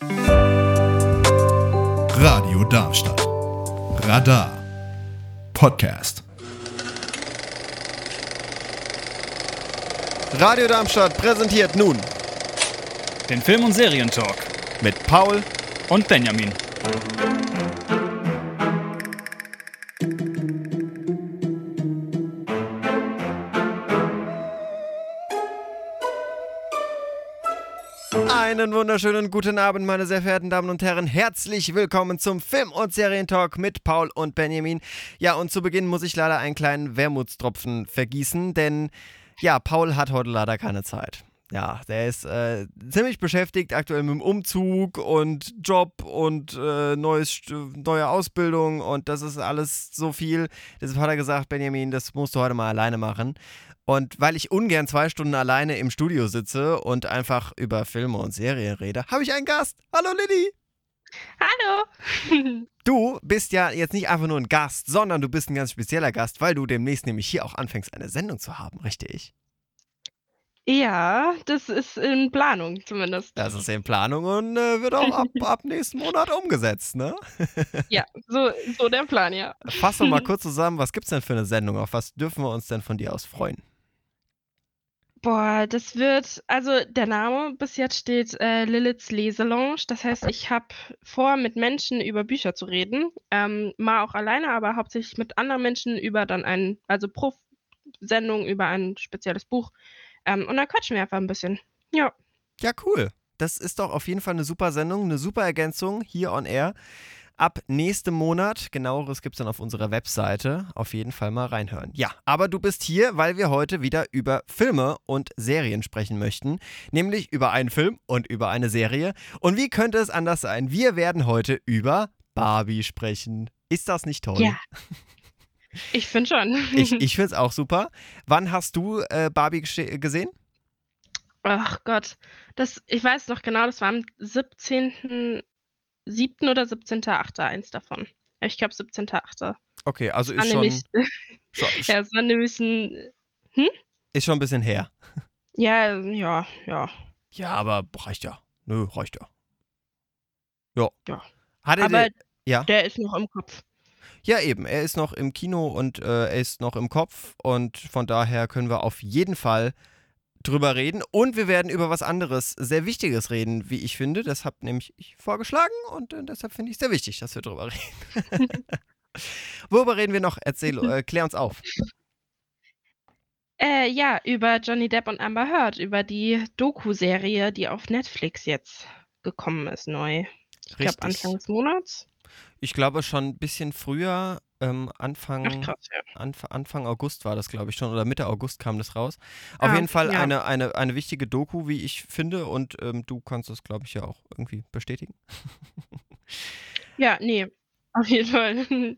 Radio Darmstadt. Radar. Podcast. Radio Darmstadt präsentiert nun Den Film- und Serientalk mit Paul und Benjamin. Einen wunderschönen guten Abend, meine sehr verehrten Damen und Herren. Herzlich willkommen zum Film- und Serientalk mit Paul und Benjamin. Ja, und zu Beginn muss ich leider einen kleinen Wermutstropfen vergießen, denn ja, Paul hat heute leider keine Zeit. Ja, der ist äh, ziemlich beschäftigt aktuell mit dem Umzug und Job und äh, neues, neue Ausbildung und das ist alles so viel. Deshalb hat er gesagt, Benjamin, das musst du heute mal alleine machen. Und weil ich ungern zwei Stunden alleine im Studio sitze und einfach über Filme und Serien rede, habe ich einen Gast. Hallo Lilly. Hallo. Du bist ja jetzt nicht einfach nur ein Gast, sondern du bist ein ganz spezieller Gast, weil du demnächst nämlich hier auch anfängst, eine Sendung zu haben, richtig? Ja, das ist in Planung zumindest. Das ist in Planung und äh, wird auch ab, ab nächsten Monat umgesetzt, ne? Ja, so, so der Plan, ja. Fass doch mal kurz zusammen, was gibt's denn für eine Sendung? Auf was dürfen wir uns denn von dir aus freuen? Boah, das wird, also der Name bis jetzt steht äh, Liliths Leselounge. Das heißt, ich habe vor, mit Menschen über Bücher zu reden. Ähm, mal auch alleine, aber hauptsächlich mit anderen Menschen über dann ein, also pro Sendung über ein spezielles Buch. Ähm, und dann quatschen wir einfach ein bisschen. Ja. Ja, cool. Das ist doch auf jeden Fall eine super Sendung, eine super Ergänzung hier on air. Ab nächstem Monat, genaueres gibt es dann auf unserer Webseite, auf jeden Fall mal reinhören. Ja, aber du bist hier, weil wir heute wieder über Filme und Serien sprechen möchten, nämlich über einen Film und über eine Serie. Und wie könnte es anders sein? Wir werden heute über Barbie sprechen. Ist das nicht toll? Ja. Ich finde schon. Ich, ich finde es auch super. Wann hast du äh, Barbie gesehen? Ach Gott, das, ich weiß noch genau, das war am 17.07. oder 17.08. eins davon. Ich glaube 17.08. Okay, also ist schon, nämlich, schon, ja, es war nämlich ein, ist schon ein bisschen her. ja, ja, ja. Ja, aber reicht ja. Nö, reicht ja. Ja. Ja. Hat er Aber den, ja? der ist noch im Kopf. Ja, eben. Er ist noch im Kino und äh, er ist noch im Kopf und von daher können wir auf jeden Fall drüber reden. Und wir werden über was anderes, sehr Wichtiges reden, wie ich finde. Das habe nämlich ich vorgeschlagen und äh, deshalb finde ich es sehr wichtig, dass wir drüber reden. Worüber reden wir noch? Erzähl, äh, klär uns auf. Äh, ja, über Johnny Depp und Amber Heard, über die Doku-Serie, die auf Netflix jetzt gekommen ist, neu. Ich glaube. Anfang des Monats. Ich glaube schon ein bisschen früher, ähm, Ach Anfang, krass, ja. Anf Anfang August war das, glaube ich, schon, oder Mitte August kam das raus. Auf Ah, jeden Fall ja. eine, eine, eine wichtige Doku, wie ich finde, und ähm, du kannst das, glaube ich, ja auch irgendwie bestätigen. Ja, nee, auf jeden Fall.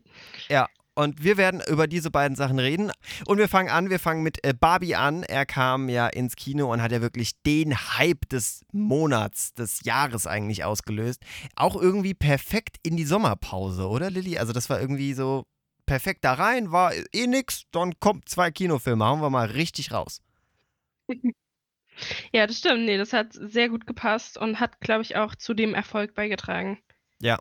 Und wir werden über diese beiden Sachen reden. Und wir fangen an, wir fangen mit äh, Barbie an. Er kam ja ins Kino und hat ja wirklich den Hype des Monats, des Jahres eigentlich ausgelöst. Auch irgendwie perfekt in die Sommerpause, oder Lilly? Also das war irgendwie so perfekt da rein, war eh nix, dann kommt zwei Kinofilme, hauen wir mal richtig raus. Ja, das stimmt. Nee, das hat sehr gut gepasst und hat, glaube ich, auch zu dem Erfolg beigetragen. Ja,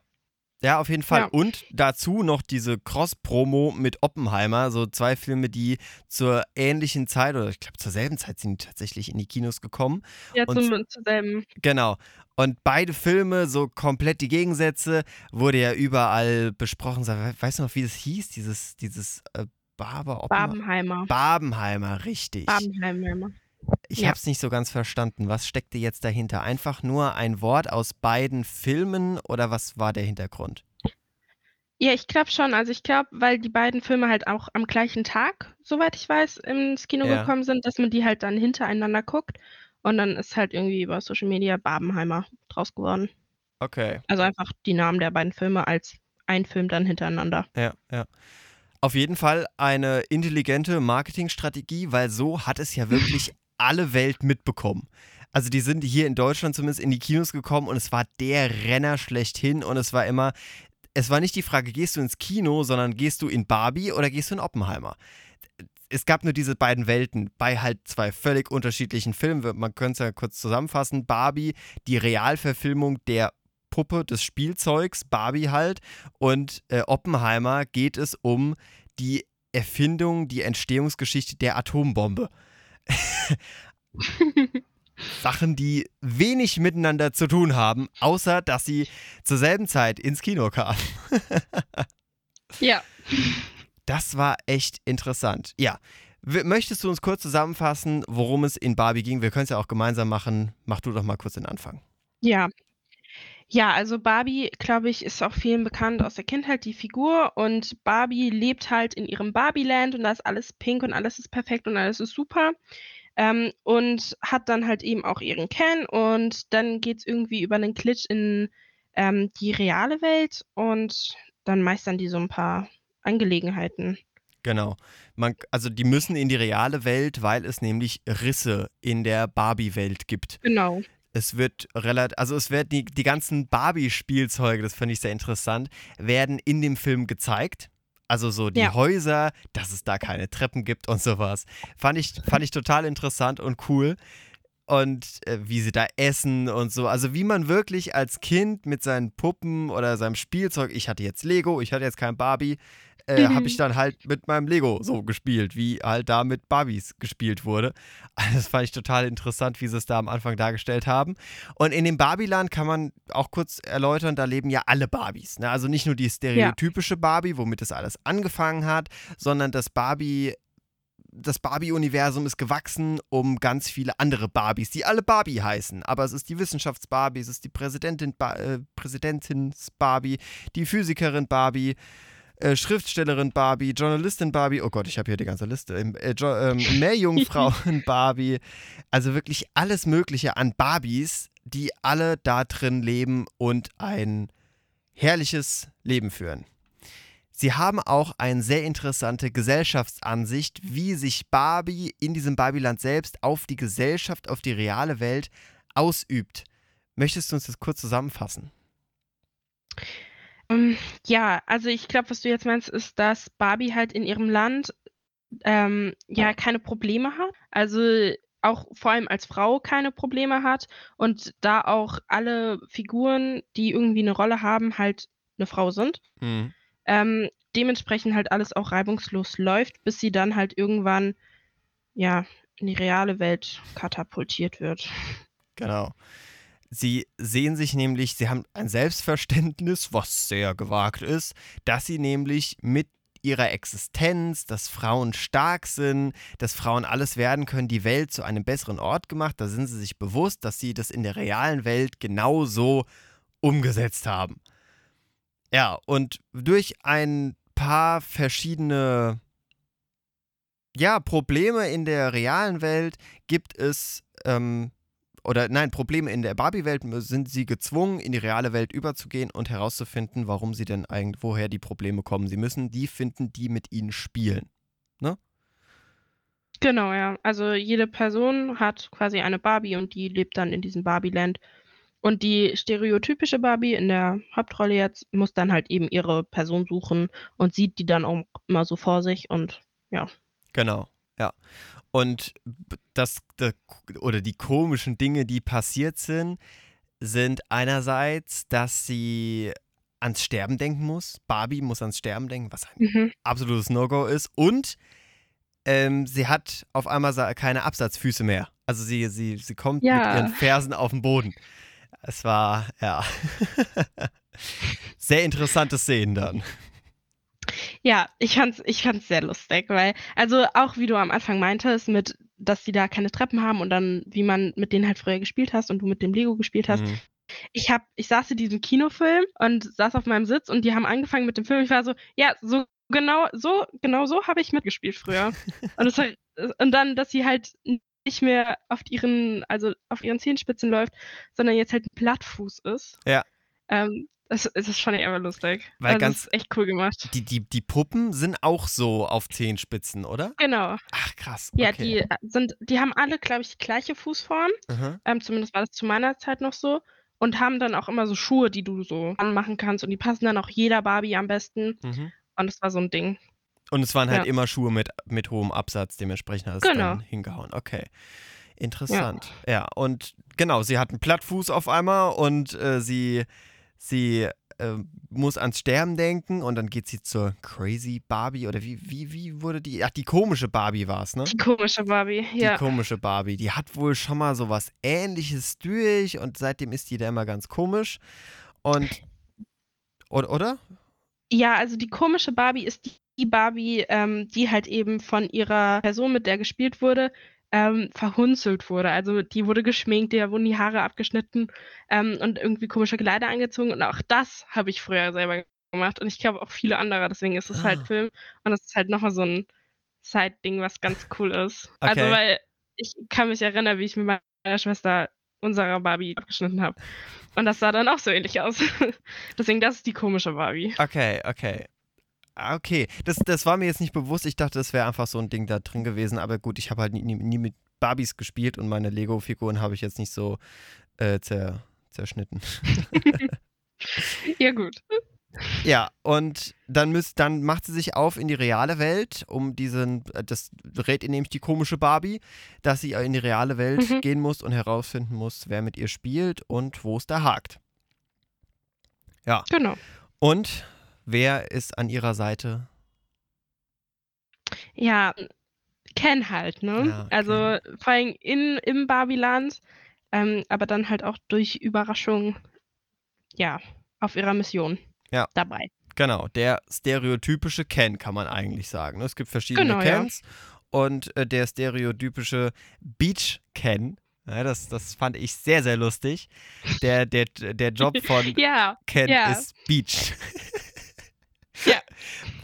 auf jeden Fall. Ja. Und dazu noch diese Cross-Promo mit Oppenheimer, so zwei Filme, die zur ähnlichen Zeit oder ich glaube zur selben Zeit sind die tatsächlich in die Kinos gekommen. Ja, Und- zum, zur selben. Genau. Und beide Filme, so komplett die Gegensätze, wurde ja überall besprochen. Weißt du noch, wie das hieß? Dieses, dieses äh, Barber Oppenheimer? Barbenheimer. Barbenheimer, richtig. Barbenheimer. Ich ja. habe es nicht so ganz verstanden. Was steckte jetzt dahinter? Einfach nur ein Wort aus beiden Filmen oder was war der Hintergrund? Ja, ich glaube schon. Also ich glaube, weil die beiden Filme halt auch am gleichen Tag, soweit ich weiß, ins Kino Ja. gekommen sind, dass man die halt dann hintereinander guckt. Und dann ist halt irgendwie über Social Media Barbenheimer draus geworden. Okay. Also einfach die Namen der beiden Filme als ein Film dann hintereinander. Ja, ja. Auf jeden Fall eine intelligente Marketingstrategie, weil so hat es ja wirklich alle Welt mitbekommen. Also die sind hier in Deutschland zumindest in die Kinos gekommen und es war der Renner schlechthin und es war immer, es war nicht die Frage, gehst du ins Kino, sondern gehst du in Barbie oder gehst du in Oppenheimer? Es gab nur diese beiden Welten bei halt zwei völlig unterschiedlichen Filmen. Man könnte es ja kurz zusammenfassen. Barbie, die Realverfilmung der Puppe des Spielzeugs, Barbie halt. Und äh, Oppenheimer geht es um die Erfindung, die Entstehungsgeschichte der Atombombe. Sachen, die wenig miteinander zu tun haben, außer dass sie zur selben Zeit ins Kino kamen. ja. Das war echt interessant. Ja. Möchtest du uns kurz zusammenfassen, worum es in Barbie ging? Wir können es ja auch gemeinsam machen. Mach du doch mal kurz den Anfang. Ja. Ja, also Barbie, glaube ich, ist auch vielen bekannt aus der Kindheit, die Figur. Und Barbie lebt halt in ihrem Barbieland und da ist alles pink und alles ist perfekt und alles ist super. Ähm, und hat dann halt eben auch ihren Ken und dann geht es irgendwie über einen Glitch in ähm, die reale Welt und dann meistern die so ein paar Angelegenheiten. Genau. Man, also die müssen in die reale Welt, weil es nämlich Risse in der Barbie-Welt gibt. Genau. Es wird relativ, also es werden die, die ganzen Barbie-Spielzeuge, das fand ich sehr interessant, werden in dem Film gezeigt. Also so die ja. Häuser, dass es da keine Treppen gibt und sowas. Fand ich, fand ich total interessant und cool. Und äh, wie sie da essen und so. Also wie man wirklich als Kind mit seinen Puppen oder seinem Spielzeug, ich hatte jetzt Lego, ich hatte jetzt kein Barbie, äh, habe ich dann halt mit meinem Lego so gespielt, wie halt da mit Barbies gespielt wurde. Das fand ich total interessant, wie sie es da am Anfang dargestellt haben. Und in dem Barbieland kann man auch kurz erläutern, da leben ja alle Barbies. Ne? Also nicht nur die stereotypische. Barbie, womit das alles angefangen hat, sondern das Barbie das Barbie-Universum ist gewachsen um ganz viele andere Barbies, die alle Barbie heißen. Aber es ist die Wissenschafts-Barbie, es ist die Präsidentin, ba äh, Präsidentins-Barbie, die Physikerin Barbie, äh, Schriftstellerin Barbie, Journalistin Barbie, oh Gott, ich habe hier die ganze Liste, ähm, äh, äh, Meerjungfrauen Barbie, also wirklich alles Mögliche an Barbies, die alle da drin leben und ein herrliches Leben führen. Sie haben auch eine sehr interessante Gesellschaftsansicht, wie sich Barbie in diesem Barbieland selbst auf die Gesellschaft, auf die reale Welt ausübt. Möchtest du uns das kurz zusammenfassen? Ähm, ja, also ich glaube, was du jetzt meinst, ist, dass Barbie halt in ihrem Land ähm, ja keine Probleme hat. Also auch vor allem als Frau keine Probleme hat und da auch alle Figuren, die irgendwie eine Rolle haben, halt eine Frau sind. Mhm. Ähm, dementsprechend halt alles auch reibungslos läuft, bis sie dann halt irgendwann ja in die reale Welt katapultiert wird. Genau. Sie sehen sich nämlich, sie haben ein Selbstverständnis, was sehr gewagt ist, dass sie nämlich mit ihrer Existenz, dass Frauen stark sind, dass Frauen alles werden können, die Welt zu einem besseren Ort gemacht. Da sind sie sich bewusst, dass sie das in der realen Welt genauso umgesetzt haben. Ja, und durch ein paar verschiedene ja, Probleme in der realen Welt gibt es ähm, oder nein, Probleme in der Barbie-Welt sind sie gezwungen, in die reale Welt überzugehen und herauszufinden, warum sie denn eigentlich, woher die Probleme kommen. Sie müssen die finden, die mit ihnen spielen. Ne? Genau, ja. Also jede Person hat quasi eine Barbie und die lebt dann in diesem Barbie-Land. Und die stereotypische Barbie in der Hauptrolle jetzt muss dann halt eben ihre Person suchen und sieht die dann auch immer so vor sich und ja. Genau, ja. Und das, oder die komischen Dinge, die passiert sind, sind einerseits, dass sie ans Sterben denken muss. Barbie muss ans Sterben denken, was ein mhm. absolutes No-Go ist. Und ähm, sie hat auf einmal keine Absatzfüße mehr. Also sie, sie, sie kommt ja. mit ihren Fersen auf den Boden. Es war, ja, sehr interessante Szenen dann. Ja, ich fand's, ich fand's sehr lustig, weil, also auch wie du am Anfang meintest, mit, dass sie da keine Treppen haben und dann, wie man mit denen halt früher gespielt hast und du mit dem Lego gespielt hast. Mhm. Ich hab, ich saß in diesem Kinofilm und saß auf meinem Sitz und die haben angefangen mit dem Film. Ich war so, ja, so genau so, genau so habe ich mitgespielt früher. und, das, und dann, dass sie halt nicht mehr auf ihren, also auf ihren Zehenspitzen läuft, sondern jetzt halt ein Plattfuß ist. Ja. Ähm, das, das fand ich einfach lustig. Weil also, ganz, das ist echt cool gemacht. Die, die, die Puppen sind auch so auf Zehenspitzen, oder? Genau. Ach, krass. Okay. Ja, die äh, sind, die haben alle, glaube ich, die gleiche Fußform. Ähm, zumindest war das zu meiner Zeit noch so. Und haben dann auch immer so Schuhe, die du so anmachen kannst. Und die passen dann auch jeder Barbie am besten. Mhm. Und das war so ein Ding. Und es waren halt ja. immer Schuhe mit, mit hohem Absatz, dementsprechend hat es genau. dann hingehauen. Okay. Interessant. Ja. ja. und genau, sie hat einen Plattfuß auf einmal und äh, sie sie äh, muss ans Sterben denken und dann geht sie zur Crazy Barbie oder wie, wie, wie wurde die? Ach, die komische Barbie war es, ne? Die komische Barbie, Die ja. komische Barbie. Die hat wohl schon mal so was ähnliches durch und seitdem ist die da immer ganz komisch. Und. Oder? oder? Ja, also die komische Barbie ist die die Barbie, ähm, die halt eben von ihrer Person, mit der gespielt wurde, ähm, verhunzelt wurde. Also die wurde geschminkt, der wurden die Haare abgeschnitten ähm, und irgendwie komische Kleider angezogen. Und auch das habe ich früher selber gemacht. Und ich glaube auch viele andere. Deswegen ist es Ah. halt Film. Und das ist halt nochmal so ein Side-Ding, was ganz cool ist. Also Okay. weil ich kann mich erinnern, wie ich mit meiner Schwester unserer Barbie abgeschnitten habe. Und das sah dann auch so ähnlich aus. Deswegen, das ist die komische Barbie. Okay, okay. Ah, Okay, das, das war mir jetzt nicht bewusst. Ich dachte, das wäre einfach so ein Ding da drin gewesen. Aber gut, ich habe halt nie, nie, nie mit Barbies gespielt und meine Lego-Figuren habe ich jetzt nicht so äh, zer, zerschnitten. Ja, gut. Ja, und dann, müsst, dann macht sie sich auf in die reale Welt, um diesen, äh, das rät ihr nämlich die komische Barbie, dass sie in die reale Welt Mhm. gehen muss und herausfinden muss, wer mit ihr spielt und wo es da hakt. Genau. Und wer ist an ihrer Seite? Ja, Ken halt, ne? Ja, Also vor allem in, im Barbieland, ähm, aber dann halt auch durch Überraschung, ja, auf ihrer Mission Ja. dabei. Genau, der stereotypische Ken kann man eigentlich sagen. ne? Es gibt verschiedene Genau, ja. Kens und äh, der stereotypische Beach Ken, ja, das, das fand ich sehr, sehr lustig. Der, der, der Job von Ja, Ken ja. ist Beach.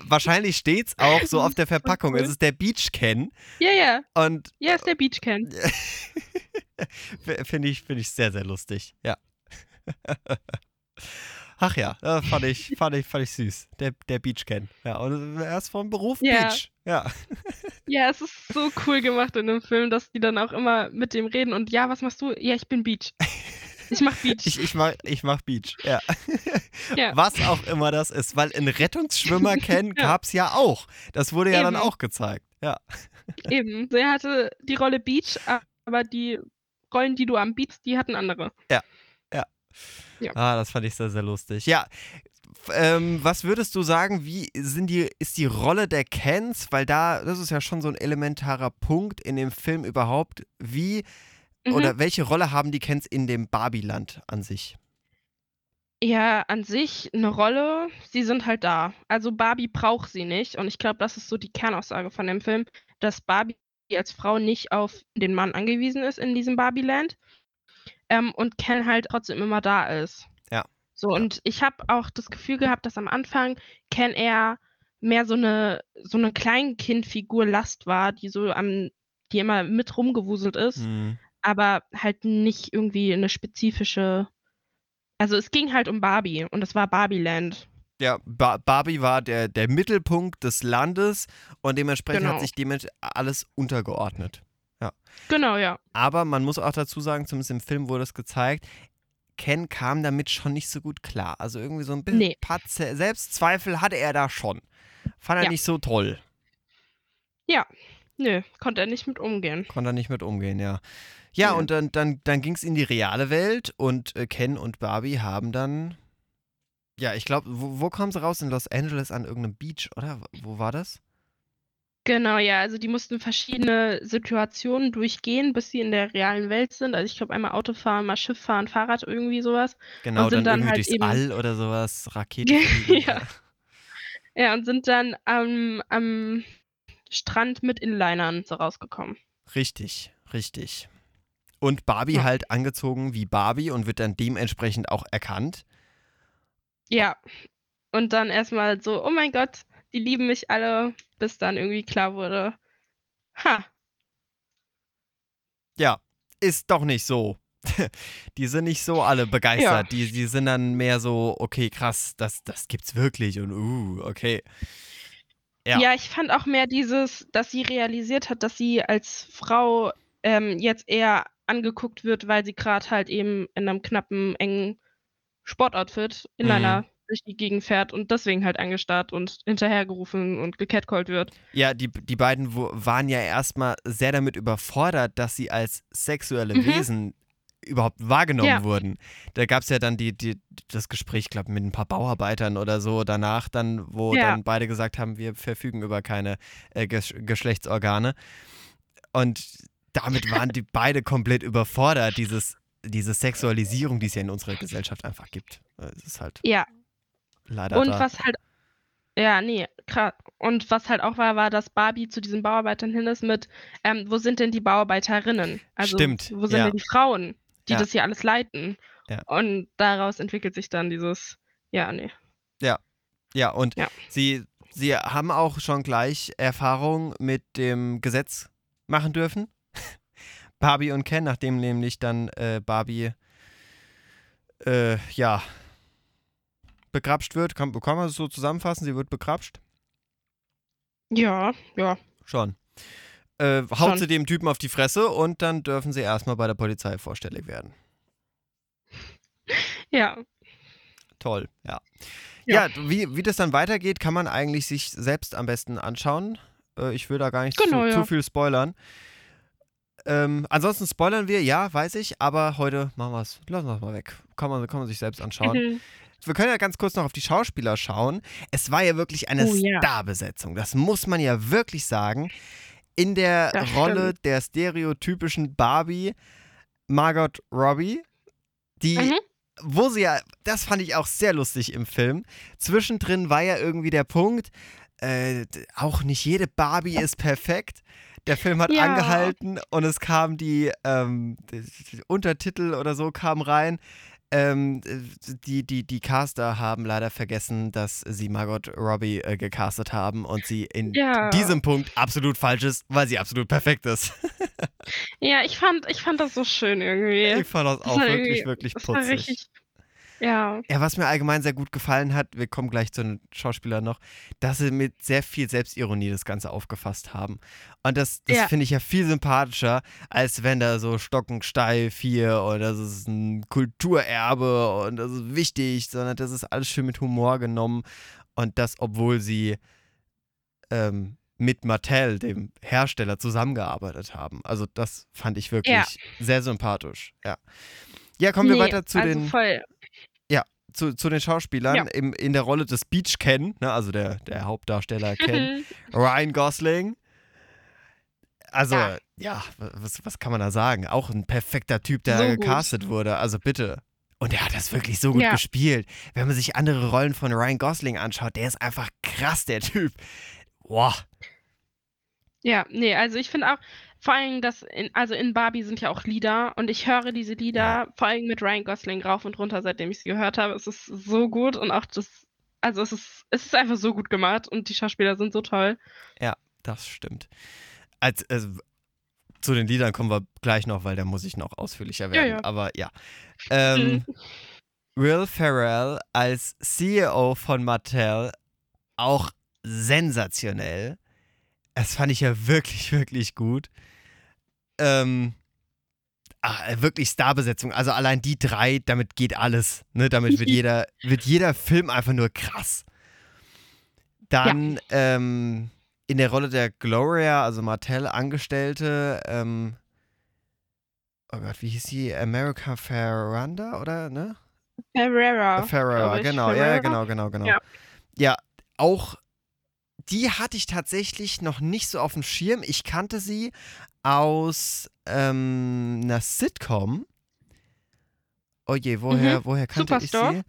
Wahrscheinlich steht's auch so auf der Verpackung. cool. Es ist der Beach Ken ja, ja. und Ja, ist der Beach Ken. f- finde ich, find ich sehr, sehr lustig. Ja. Ach ja, äh, fand ich, fand ich, fand ich süß. Der, der Beach Ken. Ja, und er ist vom Beruf Ja. Beach. Ja. Ja, es ist so cool gemacht in dem Film, dass die dann auch immer mit dem reden und ja, was machst du? Ja, ich bin Beach. Ich mach Beach. Ich, ich, mach, ich mach Beach. Ja. Ja. Was auch immer das ist, weil in Rettungsschwimmer Ken Ja. gab's ja auch. Das wurde ja dann Eben. auch gezeigt. Ja. Eben. Er hatte die Rolle Beach, aber die Rollen, die du am Beach, die hatten andere. Ja. Ah, das fand ich sehr, sehr lustig. Ja. Ähm, was würdest du sagen, wie sind die, ist die Rolle der Kens, weil da, das ist ja schon so ein elementarer Punkt in dem Film überhaupt, wie Mhm. oder welche Rolle haben die Kens in dem Barbieland an sich? Ja, an sich eine Rolle. Sie sind halt da. Also Barbie braucht sie nicht. Und ich glaube, das ist so die Kernaussage von dem Film, dass Barbie als Frau nicht auf den Mann angewiesen ist in diesem Barbieland. Ähm, und Ken halt trotzdem immer da ist. Ja. So, und ich habe auch das Gefühl gehabt, dass am Anfang Ken eher mehr so eine, so eine Kleinkindfigur Last war, die so am, die immer mit rumgewuselt ist Hm. Aber halt nicht irgendwie eine spezifische. Also es ging halt um Barbie und es war Barbieland. Ja, ba Barbie war der, der Mittelpunkt des Landes und dementsprechend hat Genau. sich dementsprechend alles untergeordnet. Genau, ja. Aber man muss auch dazu sagen, zumindest im Film wurde es gezeigt, Ken kam damit schon nicht so gut klar. Also irgendwie so ein bisschen Nee. Selbstzweifel hatte er da schon. Fand er Ja. nicht so toll. Nö, konnte er nicht mit umgehen. Konnte er nicht mit umgehen, ja. Ja, und dann, dann, dann ging es in die reale Welt und äh, Ken und Barbie haben dann. Ja, ich glaube, wo, wo kamen sie raus? In Los Angeles an irgendeinem Beach, oder? Wo war das? Genau, ja. Also die mussten verschiedene Situationen durchgehen, bis sie in der realen Welt sind. Also ich glaube einmal Auto fahren, mal Schiff fahren, Fahrrad, irgendwie sowas. Genau, Und dann, sind dann irgendwie halt durchs eben- All oder sowas, Rakete. fliegen, Ja. Ja, und sind dann am, am Strand mit Inlinern so rausgekommen. Richtig, richtig. Und Barbie Ja. halt angezogen wie Barbie und wird dann dementsprechend auch erkannt. Ja. Und dann erstmal so, oh mein Gott, die lieben mich alle, bis dann irgendwie klar wurde, ha, Ja, ist doch nicht so. Die sind nicht so alle begeistert. Ja. Die, die sind dann mehr so, okay, krass, das, das gibt's wirklich und uh, okay. Ja. Ja. ich fand auch mehr dieses, dass sie realisiert hat, dass sie als Frau ähm, jetzt eher angeguckt wird, weil sie gerade halt eben in einem knappen, engen Sportoutfit in Mhm. einer durch die Gegend fährt und deswegen halt angestarrt und hinterhergerufen und gecatcallt wird. Ja, die, die beiden waren ja erstmal sehr damit überfordert, dass sie als sexuelle Mhm. Wesen überhaupt wahrgenommen Ja. wurden. Da gab es ja dann die, die, das Gespräch, glaube mit ein paar Bauarbeitern oder so danach, dann, wo Ja. dann beide gesagt haben, wir verfügen über keine äh, Ges Geschlechtsorgane. Und damit waren die beide komplett überfordert, dieses, diese Sexualisierung, die es ja in unserer Gesellschaft einfach gibt. Äh, Es ist halt Ja, leider und da. was halt. Ja, nee, krass. Und was halt auch war, war, dass Barbie zu diesen Bauarbeitern hin ist mit, ähm, wo sind denn die Bauarbeiterinnen? Also, Stimmt, wo sind ja. denn die Frauen, die Ja. das hier alles leiten? Ja. Und daraus entwickelt sich dann dieses, ja, nee. Ja, und Ja. Sie, sie haben auch schon gleich Erfahrung mit dem Gesetz machen dürfen. Barbie und Ken, nachdem nämlich dann äh, Barbie äh, ja begrapscht wird. Kann, kann man es so zusammenfassen? Sie wird begrapscht? Ja, ja. Schon. Äh, haut Schon. sie dem Typen auf die Fresse und dann dürfen sie erstmal bei der Polizei vorstellig werden. Ja. Toll, ja. Ja. Ja, wie, wie das dann weitergeht, kann man eigentlich sich selbst am besten anschauen. Äh, ich will da gar nicht Genau, zu, ja. zu viel spoilern. Ähm, ansonsten spoilern wir, ja, weiß ich, aber heute machen wir es. Lassen wir es mal weg. Kann man, kann man sich selbst anschauen. Mhm. Wir können ja ganz kurz noch auf die Schauspieler schauen. Es war ja wirklich eine Oh, ja. Starbesetzung. Das muss man ja wirklich sagen. In der Das Rolle stimmt. der stereotypischen Barbie, Margot Robbie, die Mhm. wo sie ja, das fand ich auch sehr lustig im Film. Zwischendrin war ja irgendwie der Punkt, äh, auch nicht jede Barbie ist perfekt. Der Film hat Ja. angehalten und es kam die, ähm, die, die Untertitel oder so kamen rein. Ähm, die, die, die Caster haben leider vergessen, dass sie Margot Robbie äh, gecastet haben und sie in Ja. diesem Punkt absolut falsch ist, weil sie absolut perfekt ist. Ja, ich fand, ich fand das so schön irgendwie. Ich fand das Das auch wirklich, wirklich das war putzig. richtig. Ja. Ja, was mir allgemein sehr gut gefallen hat, wir kommen gleich zu den Schauspielern noch, dass sie mit sehr viel Selbstironie das Ganze aufgefasst haben. Und das, das Ja. finde ich ja viel sympathischer, als wenn da so stockensteif hier und das ist ein Kulturerbe und das ist wichtig, sondern das ist alles schön mit Humor genommen. Und das, obwohl sie ähm, mit Mattel, dem Hersteller, zusammengearbeitet haben. Also das fand ich wirklich Ja. sehr sympathisch. Ja. Ja, kommen wir Nee, weiter zu also den voll. Zu, zu den Schauspielern Ja. im, in der Rolle des Beach Ken, ne, also der, der Hauptdarsteller Ken. Ryan Gosling. Also, ja, Ja. was, was kann man da sagen? Auch ein perfekter Typ, der So da gut. gecastet wurde. Also bitte. Und er hat das wirklich so gut Ja. gespielt. Wenn man sich andere Rollen von Ryan Gosling anschaut, der ist einfach krass, der Typ. Boah. Ja, nee, also ich finde auch, vor allem das, in, also in Barbie sind ja auch Lieder und ich höre diese Lieder Ja. vor allem mit Ryan Gosling rauf und runter, seitdem ich sie gehört habe. Es ist so gut und auch das, also es ist, es ist einfach so gut gemacht und die Schauspieler sind so toll. Das stimmt. Als, also, zu den Liedern kommen wir gleich noch, weil da muss ich noch ausführlicher werden. ja. Aber ja. Ähm, Will Ferrell als CEO von Mattel auch sensationell. Das fand ich ja wirklich, wirklich gut. Ähm, ah, wirklich Starbesetzung. Also allein die drei, damit geht alles. Ne? Damit wird jeder, wird jeder Film einfach nur krass. Dann ähm, in der Rolle der Gloria, also Martell Angestellte, ähm, oh Gott, wie hieß sie? America Ferranda, oder? Ne? Ferrera. Ferrera, genau, ja, Ferrera? ja, genau, genau, genau. Ja. Ja, auch die hatte ich tatsächlich noch nicht so auf dem Schirm. Ich kannte sie aus ähm, einer Sitcom. Oh je, woher, woher kannte ich Superstore? sie?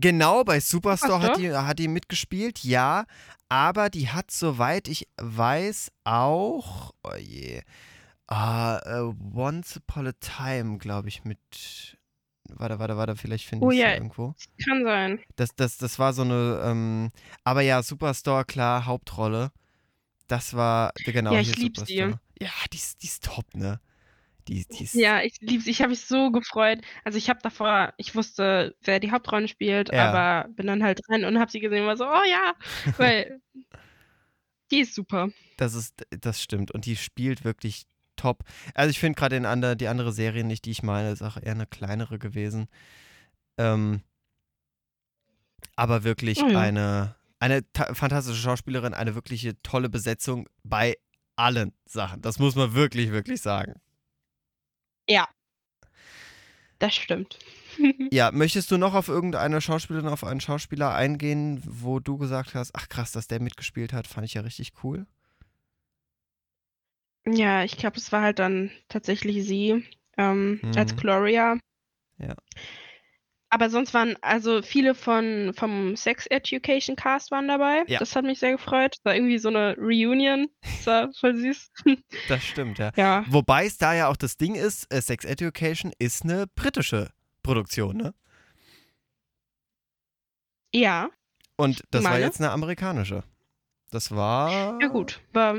Genau, bei Superstore hat Superstore? die, hat die mitgespielt, ja. Aber die hat, soweit ich weiß, auch, oh je, ah, äh, Once Upon a Time, glaube ich, mit. Warte, warte, warte, vielleicht finde Oh ich sie ja. irgendwo. Kann sein. Das, das, das war so eine, ähm, aber ja, Superstore, klar, Hauptrolle. Das war, genau, Ja, ich hier lieb sie. Ja, die ist, die ist top, ne? Die, die ist, Ja, ich lieb's. Ich habe mich so gefreut. Also ich habe davor, ich wusste, wer die Hauptrollen spielt, Ja. aber bin dann halt rein und habe sie gesehen und war so, oh ja, weil die ist super. das ist, das stimmt. Und die spielt wirklich top. Also ich finde gerade in ander, die andere Serie nicht, die ich meine, ist auch eher eine kleinere gewesen. Ähm, aber wirklich ja. eine, eine ta- fantastische Schauspielerin, eine wirkliche tolle Besetzung bei allen Sachen. Das muss man wirklich, wirklich sagen. Ja. Das stimmt. Ja, möchtest du noch auf irgendeine Schauspielerin, auf einen Schauspieler eingehen, wo du gesagt hast, ach krass, dass der mitgespielt hat, fand ich ja richtig cool. Ja, ich glaube, es war halt dann tatsächlich sie ähm, als Mhm. Gloria. Ja. Aber sonst waren also viele von vom Sex Education Cast waren dabei. Ja. Das hat mich sehr gefreut. War irgendwie so eine Reunion. Das war voll süß. Das stimmt, ja. Ja. Wobei es da ja auch das Ding ist, äh, Sex Education ist eine britische Produktion, ne? Ja, Und das war meine? jetzt eine amerikanische. Das war. ja gut. War,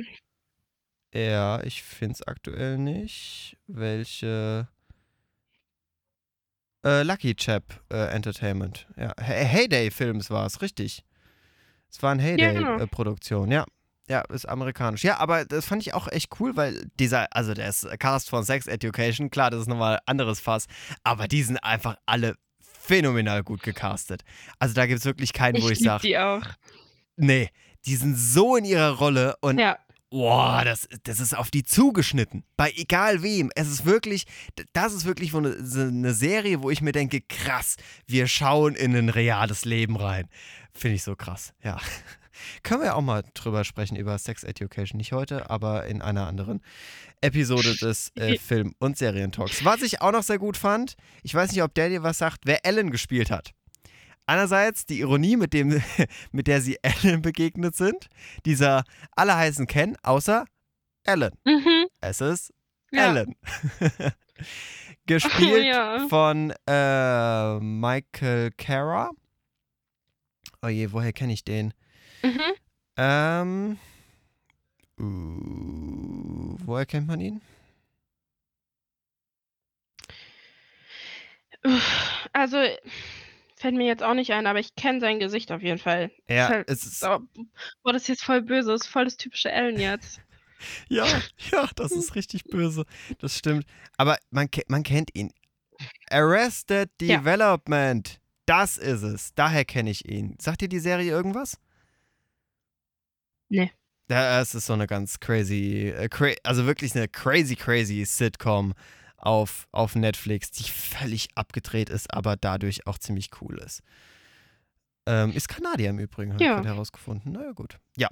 Ja, ich finde es aktuell nicht. Welche. Äh, Lucky Chap äh, Entertainment. Ja, Hey- Heyday Films war es, richtig. Es war eine genau. Heyday-Produktion, ja. Ja, ist amerikanisch. Ja, aber das fand ich auch echt cool, weil dieser, also der ist Cast von Sex Education, klar, das ist nochmal anderes Fass, aber die sind einfach alle phänomenal gut gecastet. Also da gibt es wirklich keinen, ich wo ich sage, die auch. nee, die sind so in ihrer Rolle und Ja, Boah, das, das ist auf die zugeschnitten. Bei egal wem. Es ist wirklich, das ist wirklich eine, eine Serie, wo ich mir denke, krass, wir schauen in ein reales Leben rein. Finde ich so krass, ja. Können wir auch mal drüber sprechen, über Sex Education. Nicht heute, aber in einer anderen Episode des äh, Film- und Serientalks. Was ich auch noch sehr gut fand, ich weiß nicht, ob der dir was sagt, wer Ellen gespielt hat. Einerseits die Ironie, mit, dem, mit der sie Ellen begegnet sind. Dieser alle heißen Ken, außer Ellen. mhm. Es ist ja. Ellen. Gespielt ja. von äh, Michael Cara. Oh je, woher kenne ich den? Mhm. Ähm, uh, woher kennt man ihn? Also, fällt mir jetzt auch nicht ein, aber ich kenne sein Gesicht auf jeden Fall. Ja, Ist halt, es ist, boah, das ist jetzt voll böse. Das ist voll das typische Ellen jetzt. ja, ja, das ist richtig böse. Das stimmt. Aber man, man kennt ihn. Arrested Ja. Development. Das ist es. Daher kenne ich ihn. Sagt dir die Serie irgendwas? Nee. Ja, es ist so eine ganz crazy, äh, also wirklich eine crazy, crazy Sitcom auf, auf Netflix, die völlig abgedreht ist, aber dadurch auch ziemlich cool ist. Ähm, ist Kanadier im Übrigen, habe ich Ja. gerade herausgefunden. Naja, gut. Ja.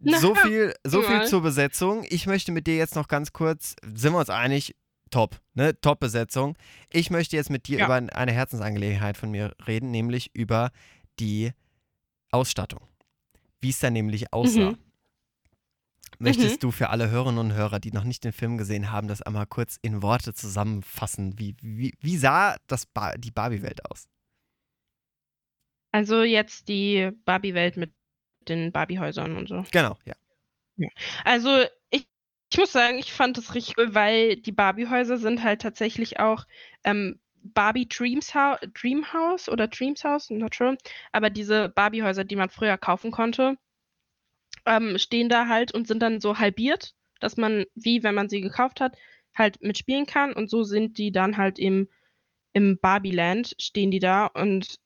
Na, So viel, so viel mal. zur Besetzung. Ich möchte mit dir jetzt noch ganz kurz, sind wir uns einig, top, ne? Top-Besetzung. Ich möchte jetzt mit dir Ja. über eine Herzensangelegenheit von mir reden, nämlich über die Ausstattung. Wie es da nämlich aussah. Mhm. Möchtest Mhm. du für alle Hörerinnen und Hörer, die noch nicht den Film gesehen haben, das einmal kurz in Worte zusammenfassen? Wie, wie, wie sah das ba die Barbie-Welt aus? Also jetzt die Barbie-Welt mit den Barbie-Häusern und so. Genau, ja. Also ich, ich muss sagen, ich fand das richtig cool, weil die Barbie-Häuser sind halt tatsächlich auch ähm, Barbie Dreams House, Dream House oder Dreams House, not sure. Aber diese Barbie-Häuser, die man früher kaufen konnte, ähm, stehen da halt und sind dann so halbiert, dass man, wie wenn man sie gekauft hat, halt mitspielen kann. Und so sind die dann halt im, im Barbie-Land, stehen die da und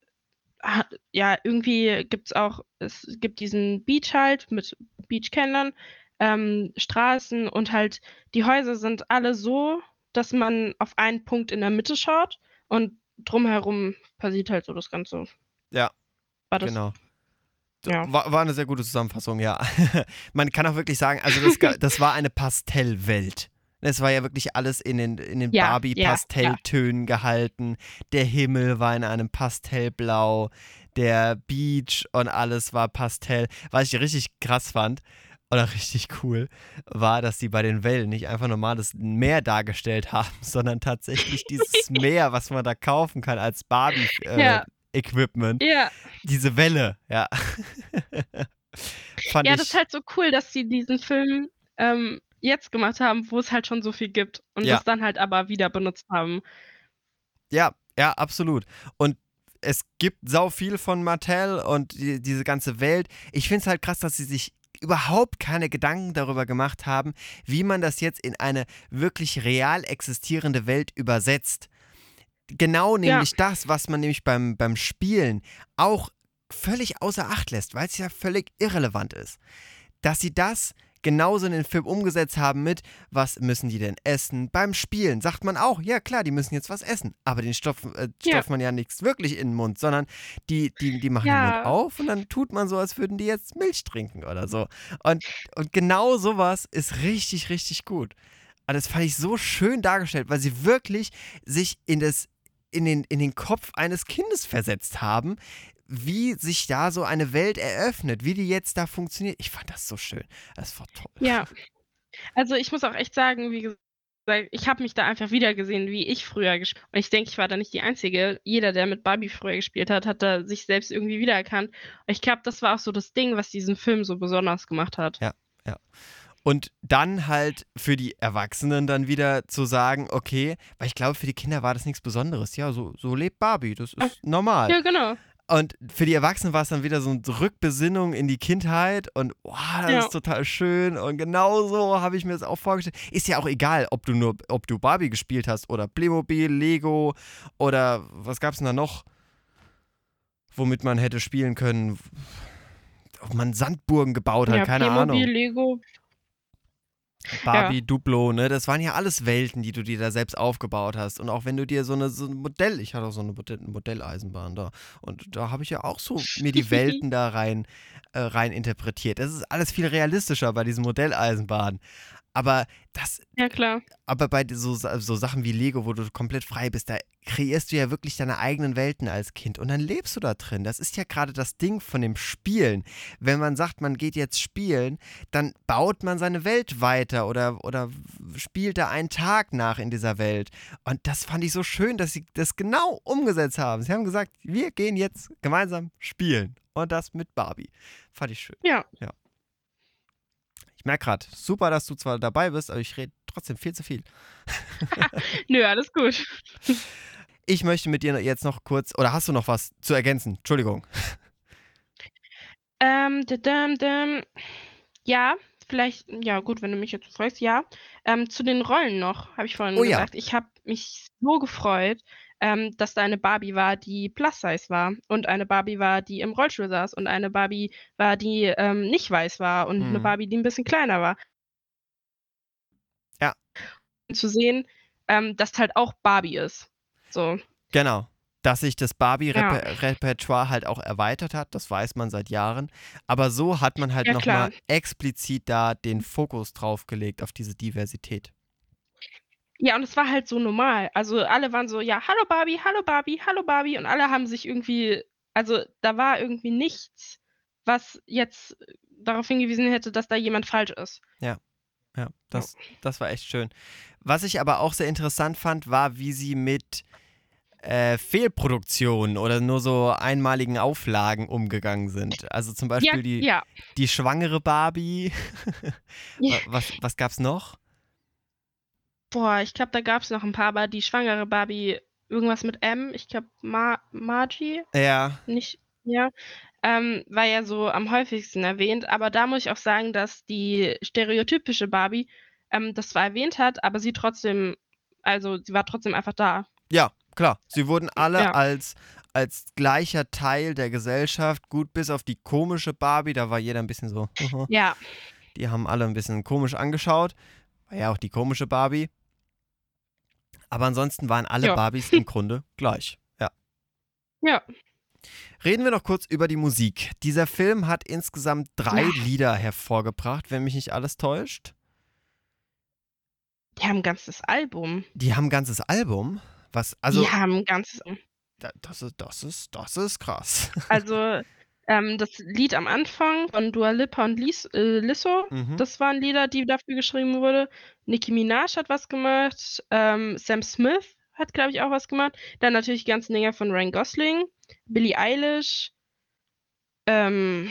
ja, irgendwie gibt es auch, es gibt diesen Beach halt mit Beachkennern, ähm, Straßen und halt die Häuser sind alle so, dass man auf einen Punkt in der Mitte schaut und drumherum passiert halt so das Ganze. Ja, War das? Genau. Ja. War, war eine sehr gute Zusammenfassung, ja. Man kann auch wirklich sagen, also das, das war eine Pastellwelt. Es war ja wirklich alles in den, in den Ja, ja, Barbie-Pastelltönen gehalten. Der Himmel war in einem Pastellblau. Der Beach und alles war Pastell. Was ich richtig krass fand oder richtig cool, war, dass die bei den Wellen nicht einfach normales Meer dargestellt haben, sondern tatsächlich dieses Meer, was man da kaufen kann als Ja. Barbie-Equipment Ja, diese Welle, ja. Ja, das ist halt so cool, dass sie diesen Film ähm, jetzt gemacht haben, wo es halt schon so viel gibt und Ja. das dann halt aber wieder benutzt haben. ja, ja, absolut. Und es gibt sau viel von Mattel und die, diese ganze Welt. Ich finde es halt krass, dass sie sich überhaupt keine Gedanken darüber gemacht haben, wie man das jetzt in eine wirklich real existierende Welt übersetzt. Genau nämlich das, was man nämlich beim, beim Spielen auch völlig außer Acht lässt, weil es ja völlig irrelevant ist. Dass sie das genauso in den Film umgesetzt haben mit, was müssen die denn essen? Beim Spielen sagt man auch, ja klar, die müssen jetzt was essen, aber den stopfen, äh, Ja. stopft man ja nichts wirklich in den Mund, sondern die, die, die machen den Ja. Mund auf und dann tut man so, als würden die jetzt Milch trinken oder so. Und, und genau sowas ist richtig, richtig gut. Und das fand ich so schön dargestellt, weil sie wirklich sich in, das, in, den, in den Kopf eines Kindes versetzt haben, wie sich da so eine Welt eröffnet, wie die jetzt da funktioniert. Ich fand das so schön. Das war toll. Ja. Also ich muss auch echt sagen, wie gesagt, ich habe mich da einfach wiedergesehen, wie ich früher gespielt Und ich denke, ich war da nicht die Einzige. Jeder, der mit Barbie früher gespielt hat, hat da sich selbst irgendwie wiedererkannt. Und ich glaube, das war auch so das Ding, was diesen Film so besonders gemacht hat. Ja. Und dann halt für die Erwachsenen dann wieder zu sagen, okay, weil ich glaube, für die Kinder war das nichts Besonderes. Ja, so, so lebt Barbie, das ist normal. Ja, genau. Und für die Erwachsenen war es dann wieder so eine Rückbesinnung in die Kindheit und wow, das Ja. ist total schön und genau so habe ich mir das auch vorgestellt. Ist ja auch egal, ob du nur, ob du Barbie gespielt hast oder Playmobil, Lego oder was gab es denn da noch, womit man hätte spielen können, ob man Sandburgen gebaut hat, ja, keine Playmobil, Ahnung. Lego. Barbie, Duplo, ne? Das waren ja alles Welten, die du dir da selbst aufgebaut hast. Und auch wenn du dir so eine, so ein Modell, ich hatte auch so eine Modell, Modelleisenbahn da. Und da habe ich ja auch so mir die Welten da rein, äh, rein interpretiert. Das ist alles viel realistischer bei diesen Modelleisenbahnen. Aber das, Ja, klar. aber bei so, so Sachen wie Lego, wo du komplett frei bist, da kreierst du ja wirklich deine eigenen Welten als Kind und dann lebst du da drin. Das ist ja gerade das Ding von dem Spielen. Wenn man sagt, man geht jetzt spielen, dann baut man seine Welt weiter oder, oder spielt da einen Tag nach in dieser Welt. Und das fand ich so schön, dass sie das genau umgesetzt haben. Sie haben gesagt, wir gehen jetzt gemeinsam spielen. Und das mit Barbie. Fand ich schön. Ja. Ich merke gerade, super, dass du zwar dabei bist, aber ich rede trotzdem viel zu viel. Nö, alles gut. Ich möchte mit dir jetzt noch kurz, oder hast du noch was zu ergänzen? Entschuldigung. Ähm, dadam, dam. ja, vielleicht, ja gut, wenn du mich jetzt fragst, ja. Ähm, zu den Rollen noch, habe ich vorhin Oh ja. gesagt. Ich habe mich so gefreut, ähm, dass da eine Barbie war, die Plus-Size war und eine Barbie war, die im Rollstuhl saß und eine Barbie war, die ähm, nicht weiß war und eine Mhm. Barbie, die ein bisschen kleiner war. Ja. Und zu sehen, ähm, dass halt auch Barbie ist. So, Genau. Dass sich das Barbie-Repertoire halt auch erweitert hat, das weiß man seit Jahren. Aber so hat man halt Ja, nochmal explizit da den Fokus drauf gelegt auf diese Diversität. Ja, und es war halt so normal. Also alle waren so, ja, hallo Barbie, hallo Barbie, hallo Barbie. Und alle haben sich irgendwie, also da war irgendwie nichts, was jetzt darauf hingewiesen hätte, dass da jemand falsch ist. Ja, das, das war echt schön. Was ich aber auch sehr interessant fand, war, wie sie mit äh, Fehlproduktionen oder nur so einmaligen Auflagen umgegangen sind. Also zum Beispiel Ja, die, ja. die schwangere Barbie. Ja. Wa- was, was gab's noch? Boah, ich glaube, da gab es noch ein paar, aber die schwangere Barbie, irgendwas mit M, ich glaube Ma Margie, Ja, nicht, ja, ähm, war ja so am häufigsten erwähnt. Aber da muss ich auch sagen, dass die stereotypische Barbie ähm, das zwar erwähnt hat, aber sie trotzdem, also sie war trotzdem einfach da. Ja, klar. Sie wurden alle Ja. als, als gleicher Teil der Gesellschaft, gut bis auf die komische Barbie, da war jeder ein bisschen so, Ja, die haben alle ein bisschen komisch angeschaut. War ja auch die komische Barbie. Aber ansonsten waren alle Ja. Barbies im Grunde gleich. Ja. ja. Reden wir noch kurz über die Musik. Dieser Film hat insgesamt drei Ja. Lieder hervorgebracht, wenn mich nicht alles täuscht. Die haben ein ganzes Album. Die haben ein ganzes Album. Was, also, die haben ein ganzes. da- das ist, das ist, das ist krass. Also, ähm, das Lied am Anfang von Dua Lipa und Lis, äh, Lizzo, Mhm. das waren Lieder, die dafür geschrieben wurde. Nicki Minaj hat was gemacht. Ähm, Sam Smith hat, glaube ich, auch was gemacht. Dann natürlich die ganzen Dinger von Ryan Gosling, Billie Eilish. Ähm,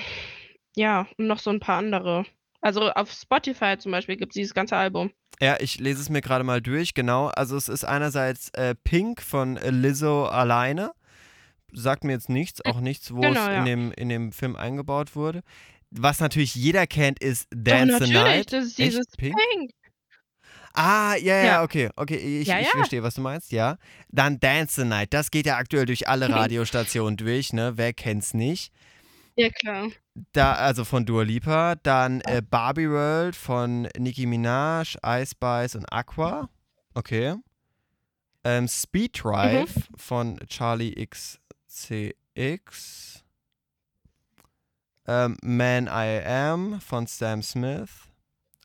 ja, und noch so ein paar andere. Also auf Spotify zum Beispiel gibt es dieses ganze Album. Ja, ich lese es mir gerade mal durch, genau. Also es ist einerseits äh, Pink von äh, Lizzo alleine. Sagt mir jetzt nichts, auch nichts, wo Genau, es in, ja. dem, in dem Film eingebaut wurde. Was natürlich jeder kennt, ist Dance the natürlich, Night. das ist Echt? dieses Pink? Pink. Ah, ja, ja, Ja. okay, okay, ich, Ja, ich ja. verstehe, was du meinst, ja. Dann Dance the Night, das geht ja aktuell durch alle Radiostationen durch, ne, wer kennt's nicht. Ja, klar. Da, also von Dua Lipa. Dann äh, Barbie World von Nicki Minaj, Ice Spice und Aqua. Okay. Ähm, Speed Drive von Charlie XCX. Ähm, Man I Am von Sam Smith.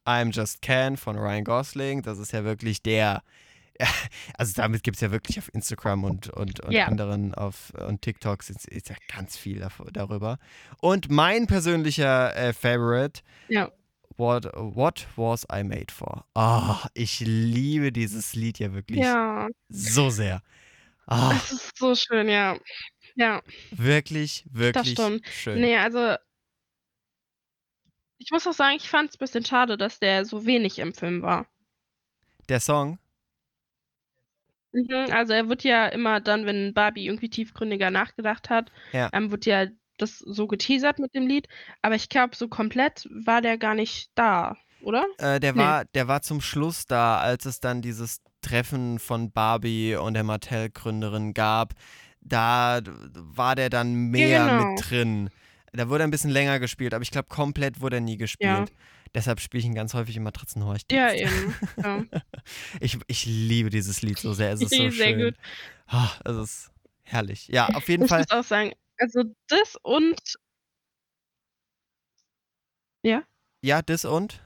I'm Just Ken von Ryan Gosling. Das ist ja wirklich der. Also damit gibt es ja wirklich auf Instagram und, und, und Ja. anderen auf und TikToks ist, ist ja ganz viel darüber. Und mein persönlicher äh, Favorite, Ja. What, What Was I Made For? Ah, ich liebe dieses Lied ja wirklich Ja, so sehr. Ah, das ist so schön, ja. Ja, wirklich, wirklich stimmt. schön. nee, also ich muss auch sagen, ich fand es ein bisschen schade, dass der so wenig im Film war. Der Song, Mhm, also er wird ja immer dann, wenn Barbie irgendwie tiefgründiger nachgedacht hat, Ja. ähm, wird ja das so geteasert mit dem Lied. Aber ich glaube, so komplett war der gar nicht da, oder? äh, der, Nee. war, der war zum Schluss da, als es dann dieses Treffen von Barbie und der Mattel-Gründerin gab. Da war der dann mehr genau. mit drin. Da wurde ein bisschen länger gespielt, aber ich glaube, komplett wurde er nie gespielt. Deshalb spiele ich ihn ganz häufig im Matratzenhorch. Ja, eben. Ja. Ich, ich liebe dieses Lied so sehr. Es ist so Sehr schön. gut. Ah, es ist herrlich. Ja, auf jeden Ich Fall. muss auch sagen, also das und Ja, das und?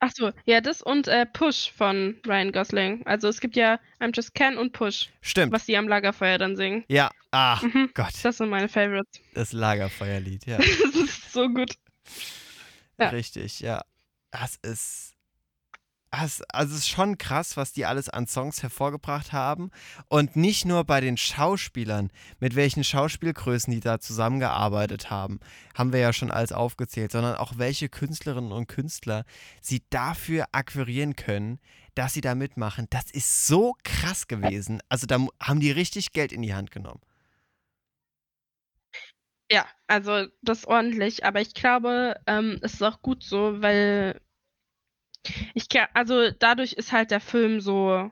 Ach so, ja, das und äh, Push von Ryan Gosling. Also es gibt ja I'm Just Ken und Push, Stimmt. was die am Lagerfeuer dann singen. Ja, ach Mhm. Gott, Das sind meine Favorites. das Lagerfeuerlied, ja. Das ist so gut. Ja. Richtig, ja. Das ist. Also es ist schon krass, was die alles an Songs hervorgebracht haben. Und nicht nur bei den Schauspielern, mit welchen Schauspielgrößen die da zusammengearbeitet haben, haben wir ja schon alles aufgezählt, sondern auch welche Künstlerinnen und Künstler sie dafür akquirieren können, dass sie da mitmachen. Das ist so krass gewesen. Also da haben die richtig Geld in die Hand genommen. Ja, also das ist ordentlich, aber ich glaube, ähm, es ist auch gut so, weil ich, also dadurch ist halt der Film so,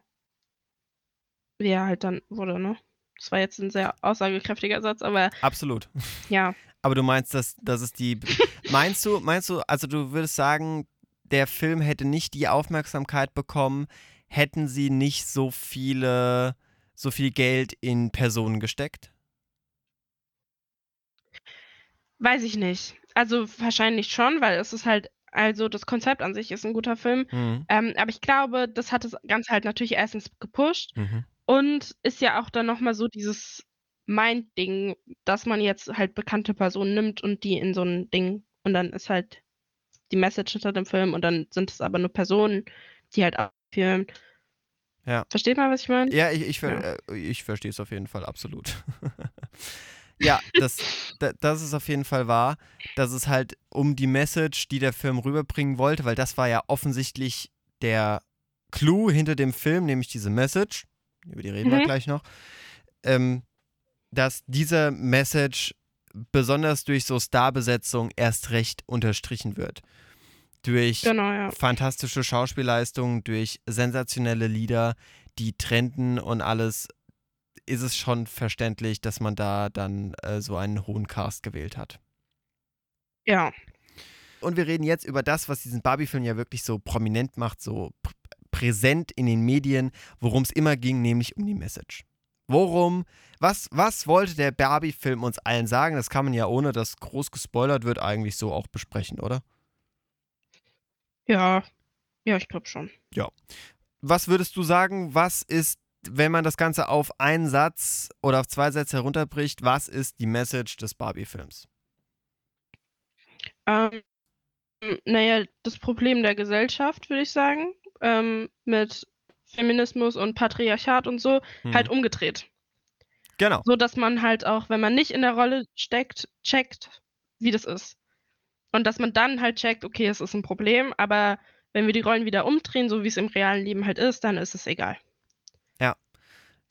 wie er halt dann wurde, ne? Das war jetzt ein sehr aussagekräftiger Satz, aber Absolut. ja, Aber du meinst, dass, dass es die. Meinst du, meinst du, also du würdest sagen, der Film hätte nicht die Aufmerksamkeit bekommen, hätten sie nicht so viele, so viel Geld in Personen gesteckt? weiß ich nicht. Also wahrscheinlich schon, weil es ist halt, also das Konzept an sich ist ein guter Film, Mhm. ähm, aber ich glaube, das hat das Ganze halt natürlich erstens gepusht Mhm. und ist ja auch dann nochmal so dieses Mind-Ding, dass man jetzt halt bekannte Personen nimmt und die in so ein Ding und dann ist halt die Message hinter dem Film und dann sind es aber nur Personen, die halt filmen. Ja. Versteht man, was ich meine? Ja, ich, ich, ver äh, ich verstehe es auf jeden Fall absolut. ja, das, da, das ist auf jeden Fall wahr, dass es halt um die Message, die der Film rüberbringen wollte, weil das war ja offensichtlich der Clou hinter dem Film, nämlich diese Message, über die reden wir Mhm. gleich noch, ähm, dass diese Message besonders durch so Starbesetzung erst recht unterstrichen wird. Durch Genau, ja. fantastische Schauspielleistungen, durch sensationelle Lieder, die trenden und alles, ist es schon verständlich, dass man da dann äh, so einen hohen Cast gewählt hat. Ja. Und wir reden jetzt über das, was diesen Barbie-Film ja wirklich so prominent macht, so pr präsent in den Medien, worum es immer ging, nämlich um die Message. Worum, was, was wollte der Barbie-Film uns allen sagen? Das kann man ja, ohne dass groß gespoilert wird, eigentlich so auch besprechen, oder? Ja. Ja, ich glaube schon. Was würdest du sagen, was ist, wenn man das Ganze auf einen Satz oder auf zwei Sätze herunterbricht, was ist die Message des Barbie-Films? Ähm, naja, das Problem der Gesellschaft, würde ich sagen, ähm, mit Feminismus und Patriarchat und so, Hm. halt umgedreht. Genau. So dass man halt auch, wenn man nicht in der Rolle steckt, checkt, wie das ist. Und dass man dann halt checkt, okay, es ist ein Problem, aber wenn wir die Rollen wieder umdrehen, so wie es im realen Leben halt ist, dann ist es egal. Ja.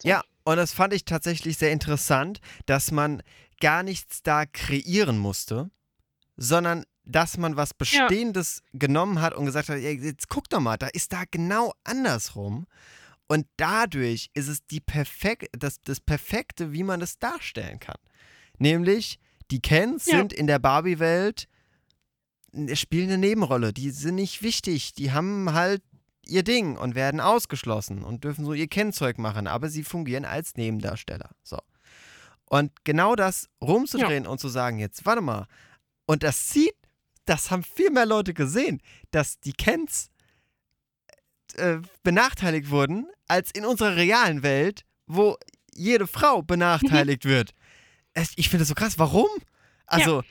Ja, und das fand ich tatsächlich sehr interessant, dass man gar nichts da kreieren musste, sondern dass man was Bestehendes genommen hat und gesagt hat, jetzt guck doch mal, da ist da genau andersrum. Und dadurch ist es die perfek das, das Perfekte, wie man das darstellen kann. Nämlich Die Kens Ja. sind in der Barbie-Welt, spielen eine Nebenrolle. Die sind nicht wichtig. Die haben halt ihr Ding und werden ausgeschlossen und dürfen so ihr Kennzeug machen, aber sie fungieren als Nebendarsteller. So. Und genau das rumzudrehen und zu sagen, jetzt warte mal, und das sieht, das haben viel mehr Leute gesehen, dass die Kens äh, benachteiligt wurden, als in unserer realen Welt, wo jede Frau benachteiligt wird. Es, ich finde das so krass. Warum? Also,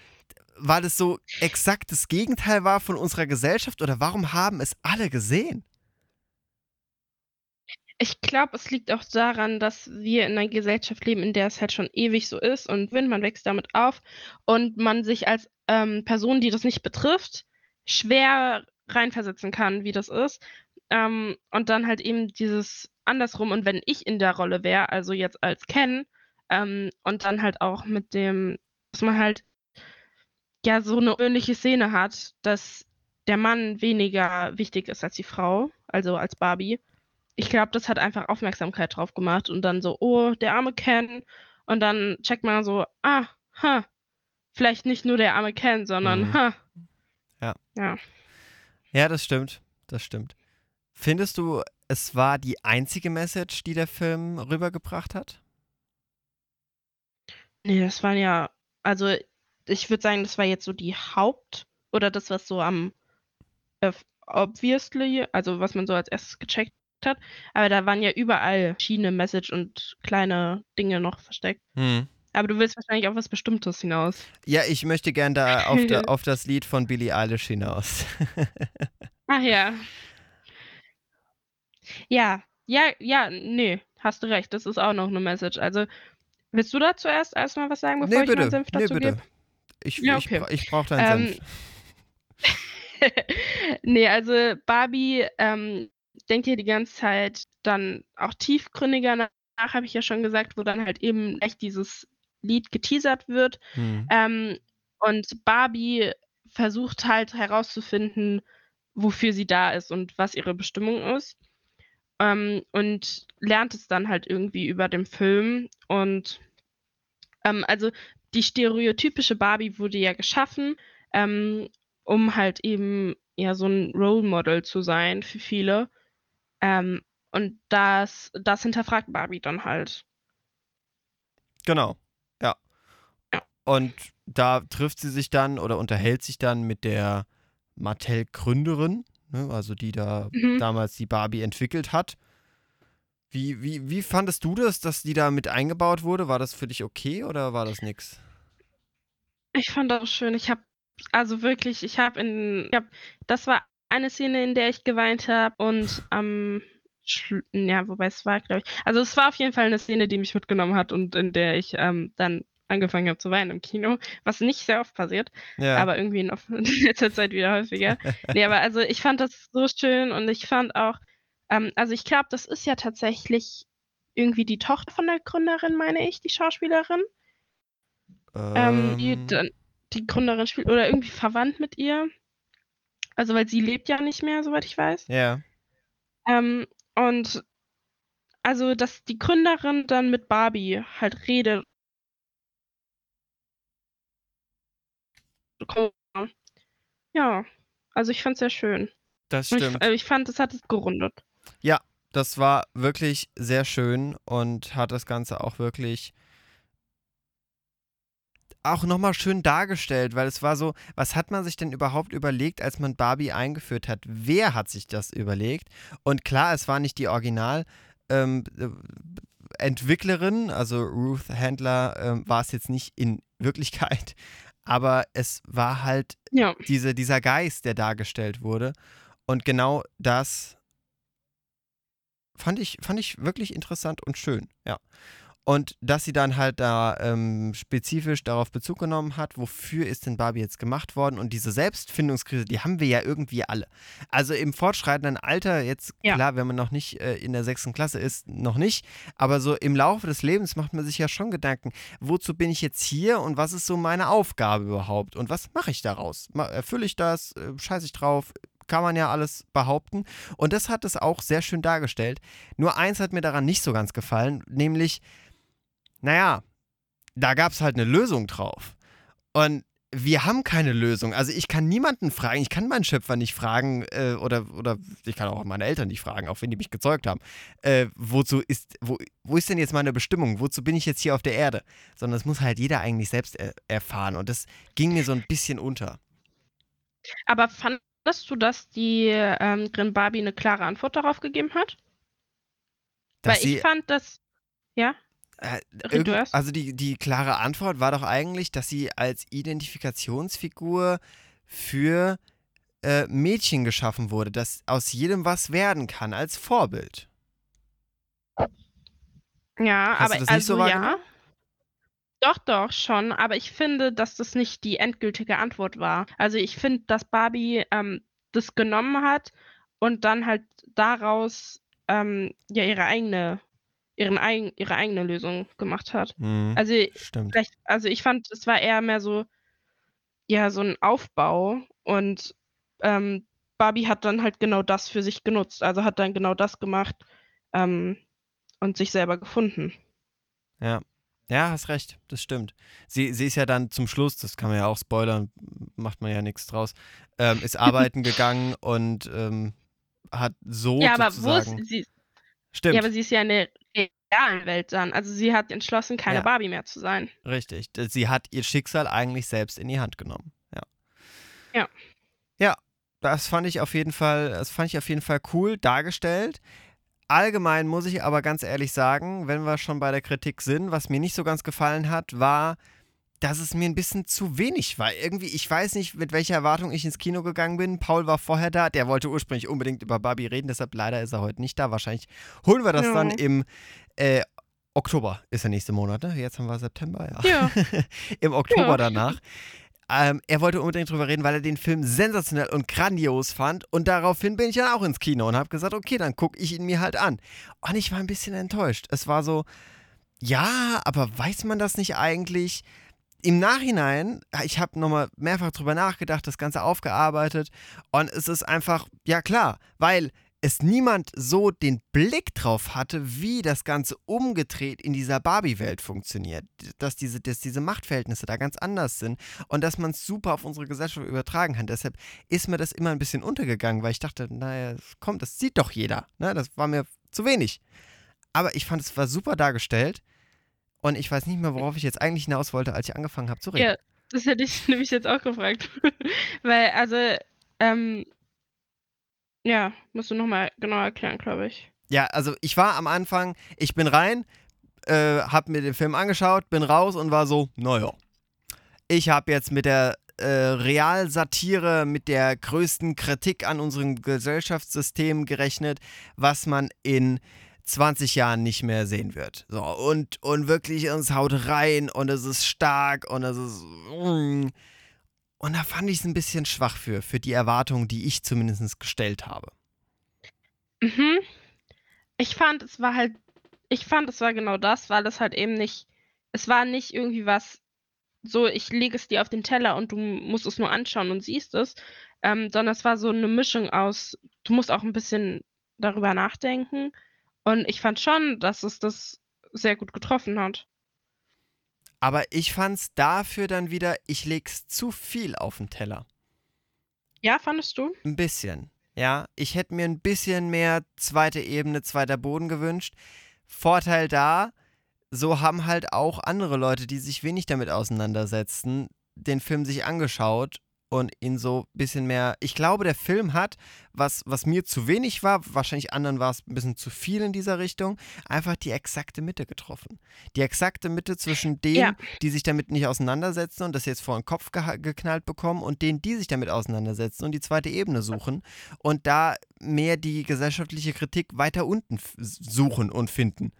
weil es so exakt das Gegenteil war von unserer Gesellschaft oder warum haben es alle gesehen? Ich glaube, es liegt auch daran, dass wir in einer Gesellschaft leben, in der es halt schon ewig so ist und wenn man wächst damit auf und man sich als ähm, Person, die das nicht betrifft, schwer reinversetzen kann, wie das ist. Ähm, und dann halt eben dieses andersrum. Und wenn ich in der Rolle wäre, also jetzt als Ken, ähm, und dann halt auch mit dem, dass man halt ja so eine ähnliche Szene hat, dass der Mann weniger wichtig ist als die Frau, also als Barbie ich glaube, das hat einfach Aufmerksamkeit drauf gemacht und dann so, oh, der arme Ken. Und dann checkt man so, ah, ha, vielleicht nicht nur der arme Ken, sondern, Mhm. ha. Ja. Ja. Ja, das stimmt. Das stimmt. Findest du, es war die einzige Message, die der Film rübergebracht hat? Nee, das waren ja, also ich würde sagen, das war jetzt so die Haupt- oder das, was so am äh, obviously, also was man so als erstes gecheckt hat. Aber da waren ja überall verschiedene Message und kleine Dinge noch versteckt. Hm. Aber du willst wahrscheinlich auf was Bestimmtes hinaus. Ja, ich möchte gern da auf, da, auf das Lied von Billie Eilish hinaus. Ach ja. Ja, ja, ja, nee, hast du recht. Das ist auch noch eine Message. Also, willst du da zuerst erstmal was sagen, bevor nee, ich bitte. meinen Senf Nee, dazu bitte. gebe? Ich, Ja, ich, okay. bra- ich brauche deinen Ähm, Senf. nee, also Barbie ähm, denkt ja die ganze Zeit dann auch tiefgründiger nach, habe ich ja schon gesagt, wo dann halt eben echt dieses Lied geteasert wird. Hm. Ähm, und Barbie versucht halt herauszufinden, wofür sie da ist und was ihre Bestimmung ist. Ähm, und lernt es dann halt irgendwie über den Film. Und ähm, also die stereotypische Barbie wurde ja geschaffen, ähm, um halt eben ja so ein Role Model zu sein für viele. Ähm, und das, das hinterfragt Barbie dann halt. Genau, ja. Ja. Und da trifft sie sich dann oder unterhält sich dann mit der Mattel-Gründerin, ne, also die da Mhm. damals die Barbie entwickelt hat. Wie, wie, wie fandest du das, dass die da mit eingebaut wurde? War das für dich okay oder war das nix? Ich fand das schön. Ich habe, also wirklich, ich habe in, ich hab, das war eine Szene, in der ich geweint habe und am, Schlu- ja, wobei es war, glaube ich, also es war auf jeden Fall eine Szene, die mich mitgenommen hat und in der ich ähm, dann angefangen habe zu weinen im Kino, was nicht sehr oft passiert, Ja. aber irgendwie in, letzter Zeit wieder häufiger. nee, aber also ich fand das so schön und ich fand auch, ähm, also ich glaube, das ist ja tatsächlich irgendwie die Tochter von der Gründerin, meine ich, die Schauspielerin. Ähm, die, Ähm, die Gründerin spielt oder irgendwie verwandt mit ihr. Also, weil sie lebt ja nicht mehr, soweit ich weiß. ja. Ähm, und also, dass die Gründerin dann mit Barbie halt redet. Ja, also ich fand es sehr schön. Das Und Ich, stimmt. äh, ich fand, es hat es gerundet. Das war wirklich sehr schön und hat das Ganze auch wirklich auch nochmal schön dargestellt, weil es war so, was hat man sich denn überhaupt überlegt, als man Barbie eingeführt hat? Wer hat sich das überlegt? Und klar, es war nicht die Original ähm, äh, Entwicklerin, also Ruth Handler ähm, war es jetzt nicht in Wirklichkeit, aber es war halt Ja, diese, dieser Geist, der dargestellt wurde. Und genau das fand ich, fand ich wirklich interessant und schön, ja. Und dass sie dann halt da ähm, spezifisch darauf Bezug genommen hat, wofür ist denn Barbie jetzt gemacht worden? Und diese Selbstfindungskrise, die haben wir ja irgendwie alle. Also im fortschreitenden Alter, jetzt Ja. klar, wenn man noch nicht äh, in der sechsten Klasse ist, noch nicht, aber so im Laufe des Lebens macht man sich ja schon Gedanken, wozu bin ich jetzt hier und was ist so meine Aufgabe überhaupt und was mache ich daraus? Erfülle ich das? Äh, Scheiße ich drauf? Kann man ja alles behaupten. Und das hat es auch sehr schön dargestellt. Nur eins hat mir daran nicht so ganz gefallen, nämlich, naja, da gab es halt eine Lösung drauf. Und wir haben keine Lösung. Also ich kann niemanden fragen, ich kann meinen Schöpfer nicht fragen äh, oder, oder ich kann auch meine Eltern nicht fragen, auch wenn die mich gezeugt haben. Äh, wozu ist, wo, wo ist denn jetzt meine Bestimmung? Wozu bin ich jetzt hier auf der Erde? Sondern das muss halt jeder eigentlich selbst er erfahren. Und das ging mir so ein bisschen unter. Aber fandest du, dass die ähm, Grin Barbie eine klare Antwort darauf gegeben hat? Dass Weil ich fand das. Ja? Äh, irgend- also die, die klare Antwort war doch eigentlich, dass sie als Identifikationsfigur für äh, Mädchen geschaffen wurde, dass aus jedem was werden kann, als Vorbild. Ja, Hast aber nicht so also ja. Doch, doch, schon. Aber ich finde, dass das nicht die endgültige Antwort war. Also ich finde, dass Barbie ähm, das genommen hat und dann halt daraus ähm, ja ihre eigene, ihren eigen, ihre eigene Lösung gemacht hat. Mhm, Also also ich fand, es war eher mehr so, ja, so ein Aufbau und ähm, Barbie hat dann halt genau das für sich genutzt. Also hat dann genau das gemacht ähm, und sich selber gefunden. Ja. Ja, hast recht, das stimmt. Sie, sie ist ja dann zum Schluss, das kann man ja auch spoilern, macht man ja nichts draus, ähm, ist arbeiten gegangen und ähm, hat so Ja, aber wo ist sie? Stimmt, Ja, aber sie ist ja in der realen Welt dann. Also sie hat entschlossen, keine Ja. Barbie mehr zu sein. richtig. Sie hat ihr Schicksal eigentlich selbst in die Hand genommen. Ja. Ja. Ja, das fand ich auf jeden Fall, das fand ich auf jeden Fall cool dargestellt. Allgemein muss ich aber ganz ehrlich sagen, wenn wir schon bei der Kritik sind, was mir nicht so ganz gefallen hat, war, dass es mir ein bisschen zu wenig war. Irgendwie, ich weiß nicht, mit welcher Erwartung ich ins Kino gegangen bin. Paul war vorher da, der wollte ursprünglich unbedingt über Barbie reden, deshalb leider ist er heute nicht da. Wahrscheinlich holen wir das Ja. dann im äh, Oktober, ist der nächste Monat, ne? Jetzt haben wir September, ja. Ja. Im Oktober Ja. danach. Ähm, er wollte unbedingt drüber reden, weil er den Film sensationell und grandios fand. Und daraufhin bin ich dann auch ins Kino und habe gesagt, okay, dann gucke ich ihn mir halt an. Und ich war ein bisschen enttäuscht. Es war so, ja, aber weiß man das nicht eigentlich? Im Nachhinein, ich habe nochmal mehrfach drüber nachgedacht, das Ganze aufgearbeitet und es ist einfach, ja klar, weil es niemand so den Blick drauf hatte, wie das Ganze umgedreht in dieser Barbie-Welt funktioniert. Dass diese, dass diese Machtverhältnisse da ganz anders sind und dass man es super auf unsere Gesellschaft übertragen kann. Deshalb ist mir das immer ein bisschen untergegangen, weil ich dachte, naja, komm, das sieht doch jeder. Ne? Das war mir zu wenig. Aber ich fand, es war super dargestellt und ich weiß nicht mehr, worauf ich jetzt eigentlich hinaus wollte, als ich angefangen habe zu reden. Ja, das hätte ich nämlich jetzt auch gefragt. Weil, also, ähm, ja, musst du nochmal genau erklären, glaube ich. Ja, also ich war am Anfang, ich bin rein, äh, hab mir den Film angeschaut, bin raus und war so, naja. Ich habe jetzt mit der äh, Realsatire, mit der größten Kritik an unserem Gesellschaftssystem gerechnet, was man in 20 Jahren nicht mehr sehen wird. So, und, und wirklich, es haut rein und es ist stark und es ist. mm. Und da fand ich es ein bisschen schwach für, für die Erwartungen, die ich zumindest gestellt habe. Mhm. Ich fand, es war halt, ich fand, es war genau das, weil es halt eben nicht, es war nicht irgendwie was, so, ich lege es dir auf den Teller und du musst es nur anschauen und siehst es, ähm, sondern es war so eine Mischung aus, du musst auch ein bisschen darüber nachdenken. Und ich fand schon, dass es das sehr gut getroffen hat. Aber ich fand's dafür dann wieder, ich leg's zu viel auf den Teller. Ja, fandest du? Ein bisschen. Ja, ich hätte mir ein bisschen mehr zweite Ebene, zweiter Boden gewünscht. Vorteil da, so haben halt auch andere Leute, die sich wenig damit auseinandersetzen, den Film sich angeschaut und ihn so ein bisschen mehr. Ich glaube, der Film hat, was, was mir zu wenig war, wahrscheinlich anderen war es ein bisschen zu viel in dieser Richtung, einfach die exakte Mitte getroffen. Die exakte Mitte zwischen denen, Ja. die sich damit nicht auseinandersetzen und das jetzt vor den Kopf geha- geknallt bekommen und denen, die sich damit auseinandersetzen und die zweite Ebene suchen und da mehr die gesellschaftliche Kritik weiter unten suchen und finden.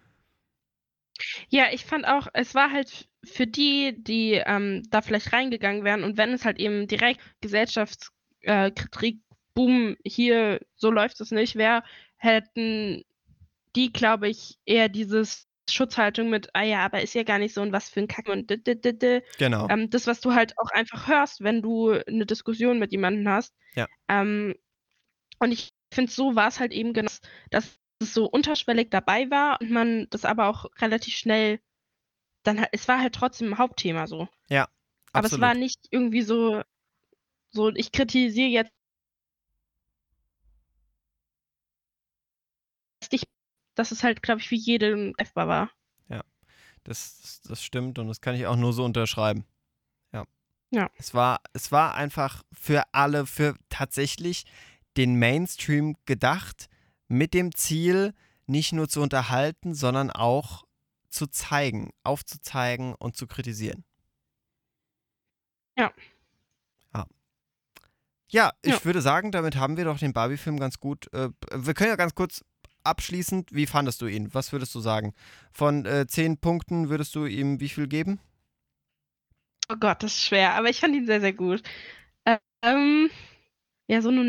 Ja, ich fand auch, es war halt für die, die ähm, da vielleicht reingegangen wären und wenn es halt eben direkt Gesellschaftskritik, äh, boom, hier, so läuft es nicht wäre, hätten die, glaube ich, eher dieses Schutzhaltung mit, ah ja, aber ist ja gar nicht so und was für ein Kack und d -d -d -d. Genau. Ähm, das, was du halt auch einfach hörst, wenn du eine Diskussion mit jemandem hast. Ja. Ähm, und ich finde, so war es halt eben genau, dass es so unterschwellig dabei war und man das aber auch relativ schnell dann halt, es war halt trotzdem ein Hauptthema so. Aber es war nicht irgendwie so, so ich kritisiere jetzt nicht, dass es halt, glaube ich, für jeden treffbar war. Das, das, das stimmt und das kann ich auch nur so unterschreiben. Ja. Ja. Es war, es war einfach für alle, für tatsächlich den Mainstream gedacht, mit dem Ziel, nicht nur zu unterhalten, sondern auch zu zeigen, aufzuzeigen und zu kritisieren. Ja. Ja, ja ich Ja. würde sagen, damit haben wir doch den Barbie-Film ganz gut. Äh, wir können ja ganz kurz abschließend, wie fandest du ihn? Was würdest du sagen? Von äh, zehn Punkten würdest du ihm wie viel geben? Oh Gott, das ist schwer, aber ich fand ihn sehr, sehr gut. Ähm, ja, so eine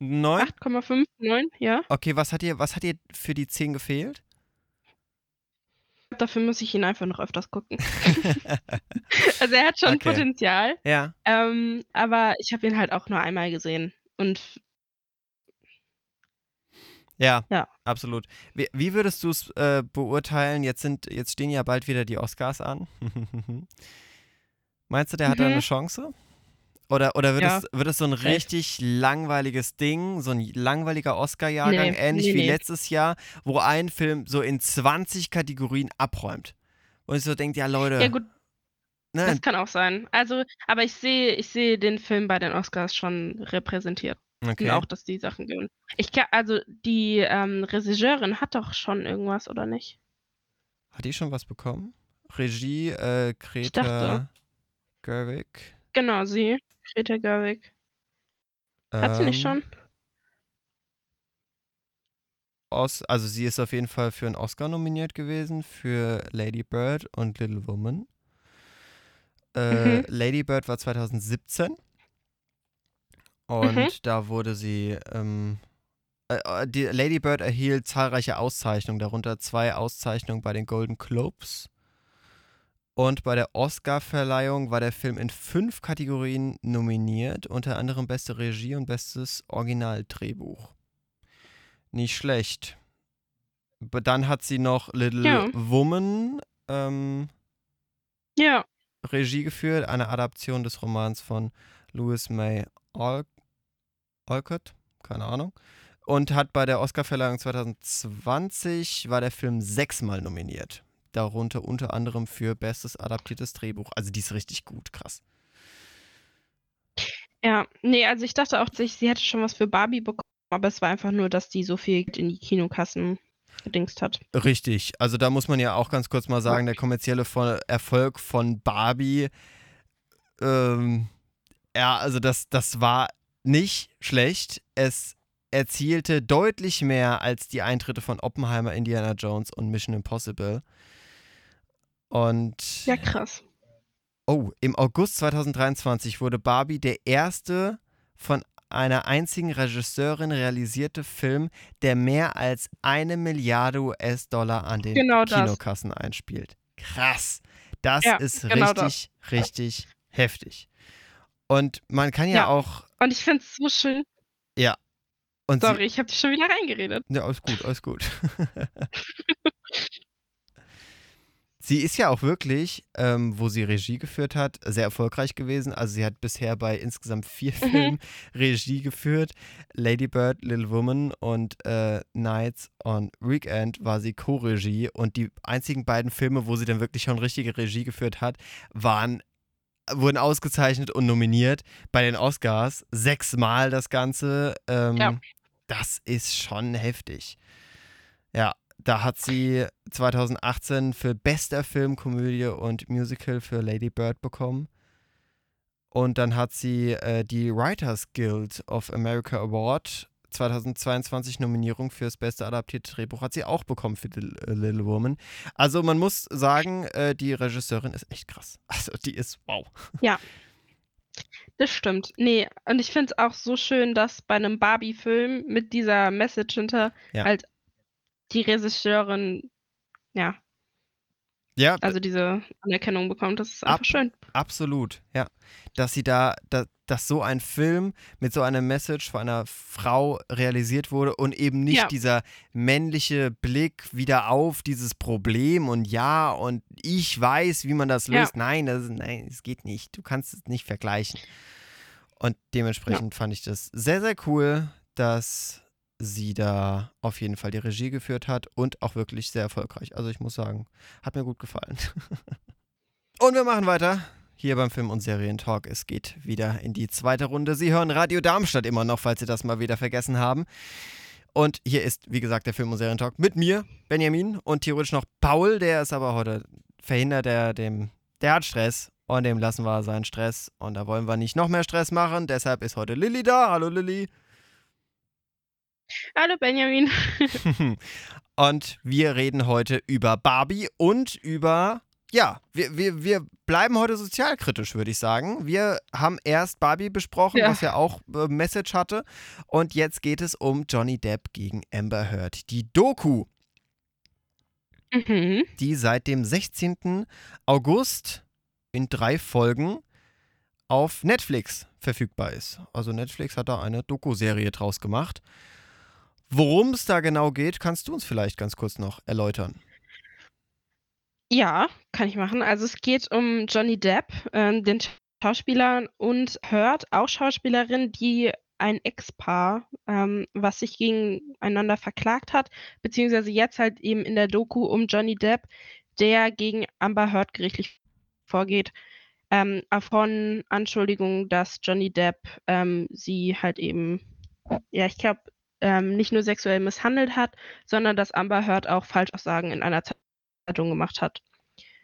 9, Neun? 8,5, 9, ja. Okay, was hat dir, was hat dir für die 10 gefehlt? Dafür muss ich ihn einfach noch öfters gucken. Also er hat schon Okay. Potenzial, ja. ähm, aber ich habe ihn halt auch nur einmal gesehen. Und Ja, Ja. absolut. Wie, wie würdest du es äh, beurteilen? Jetzt, sind, jetzt stehen ja bald wieder die Oscars an. Meinst du, der hat da Mhm. eine Chance? Oder, oder wird, Ja, es, wird es so ein richtig langweiliges Ding, so ein langweiliger Oscar-Jahrgang, Nee, ähnlich nee, wie nee. letztes Jahr, wo ein Film so in 20 Kategorien abräumt? Und ich so denkt, ja Leute, ja gut, ne, das kann auch sein. Also, aber ich sehe, ich sehe den Film bei den Oscars schon repräsentiert. okay. Und auch, dass die Sachen gewinnen. Ich kann, also die ähm, Regisseurin hat doch schon irgendwas, oder nicht? Hat die schon was bekommen? Regie, äh, Greta. Gerwig. Genau, sie. Greta Gerwig. Hat sie nicht Ähm, schon? Os also sie ist auf jeden Fall für einen Oscar nominiert gewesen, für Lady Bird und Little Woman. Äh, Mhm. Lady Bird war 2017 und Mhm. da wurde sie, ähm, äh, äh, die Lady Bird erhielt zahlreiche Auszeichnungen, darunter zwei Auszeichnungen bei den Golden Globes. Und bei der Oscar-Verleihung war der Film in fünf Kategorien nominiert, unter anderem beste Regie und bestes Originaldrehbuch. Nicht schlecht. Aber Dann hat sie noch Little Ja. Woman ähm, Ja. Regie geführt, eine Adaption des Romans von Louis May Al Alcott, keine Ahnung. Und hat bei der Oscarverleihung 2020 war der Film sechsmal nominiert. Darunter unter anderem für bestes adaptiertes Drehbuch. Also die ist richtig gut, krass. Ja. Nee, also ich dachte auch, sie hätte schon was für Barbie bekommen, aber es war einfach nur, dass die so viel in die Kinokassen gedingst hat. Richtig. Also da muss man ja auch ganz kurz mal sagen, der kommerzielle Erfolg von Barbie, ähm, ja, also das, das war nicht schlecht. Es erzielte deutlich mehr als die Eintritte von Oppenheimer, Indiana Jones und Mission Impossible. Und Ja, krass. Oh, im August 2023 wurde Barbie der erste von einer einzigen Regisseurin realisierte Film, der mehr als eine Milliarde US-Dollar an den Genau das. Kinokassen einspielt. Krass. Das Ja, ist genau richtig, richtig heftig. Und man kann ja, Ja. auch. Und ich finde es so schön. Und Sorry, ich habe dich schon wieder reingeredet. Sie, ja, alles gut, alles gut. sie ist ja auch wirklich, ähm, wo sie Regie geführt hat, sehr erfolgreich gewesen. Also sie hat bisher bei insgesamt vier Mhm. Filmen Regie geführt. Lady Bird, Little Woman und äh, Nights on Weekend war sie Co-Regie. Und die einzigen beiden Filme, wo sie dann wirklich schon richtige Regie geführt hat, waren wurden ausgezeichnet und nominiert bei den Oscars. Sechsmal das Ganze. Ähm, Ja. Das ist schon heftig. Ja, da hat sie 2018 für bester Film, Komödie und Musical für Lady Bird bekommen. Und dann hat sie äh, die Writers Guild of America Award 2022 Nominierung fürs beste adaptierte Drehbuch hat sie auch bekommen für The äh, Little Woman. Also man muss sagen, äh, die Regisseurin ist echt krass. Also die ist wow. Das stimmt. Nee, und ich finde es auch so schön, dass bei einem Barbie-Film mit dieser Message hinter Ja. halt die Regisseurin, ja, Ja, also diese Anerkennung bekommt. Das ist einfach Ab- schön. Absolut, ja. Dass sie da, da, dass so ein Film mit so einer Message von einer Frau realisiert wurde und eben nicht Ja. dieser männliche Blick wieder auf dieses Problem und ja und ich weiß, wie man das Ja. löst. Nein, das, ist- nein, es geht nicht. Du kannst es nicht vergleichen. Und dementsprechend fand ich das sehr, sehr cool, dass sie da auf jeden Fall die Regie geführt hat und auch wirklich sehr erfolgreich. Also ich muss sagen, hat mir gut gefallen. und wir machen weiter hier beim Film- und Serientalk. Es geht wieder in die zweite Runde. Sie hören Radio Darmstadt immer noch, falls Sie das mal wieder vergessen haben. Und hier ist, wie gesagt, der Film- und Serientalk mit mir, Benjamin, und theoretisch noch Paul, der ist aber heute verhindert, der, dem, der hat Stress und dem lassen wir seinen Stress. Und da wollen wir nicht noch mehr Stress machen. Deshalb ist heute Lilly da. Hallo Lilly. Hallo Benjamin. und wir reden heute über Barbie und über, ja, wir, wir, wir bleiben heute sozialkritisch, würde ich sagen. Wir haben erst Barbie besprochen, Ja. was ja auch äh, Message hatte. Und jetzt geht es um Johnny Depp gegen Amber Heard. Die Doku, Mhm. die seit dem 16. August in drei Folgen auf Netflix verfügbar ist. Also Netflix hat da eine Doku-Serie draus gemacht. Worum es da genau geht, kannst du uns vielleicht ganz kurz noch erläutern. Ja, kann ich machen. Also es geht um Johnny Depp, ähm, den Schauspieler und Heard, auch Schauspielerin, die ein Ex-Paar, ähm, was sich gegeneinander verklagt hat, beziehungsweise jetzt halt eben in der Doku um Johnny Depp, der gegen Amber Heard gerichtlich vorgeht, ähm, von Anschuldigungen, dass Johnny Depp ähm, sie halt eben, ja, ich glaube, ähm, nicht nur sexuell misshandelt hat, sondern dass Amber Heard auch Falschaussagen in einer Zeitung gemacht hat.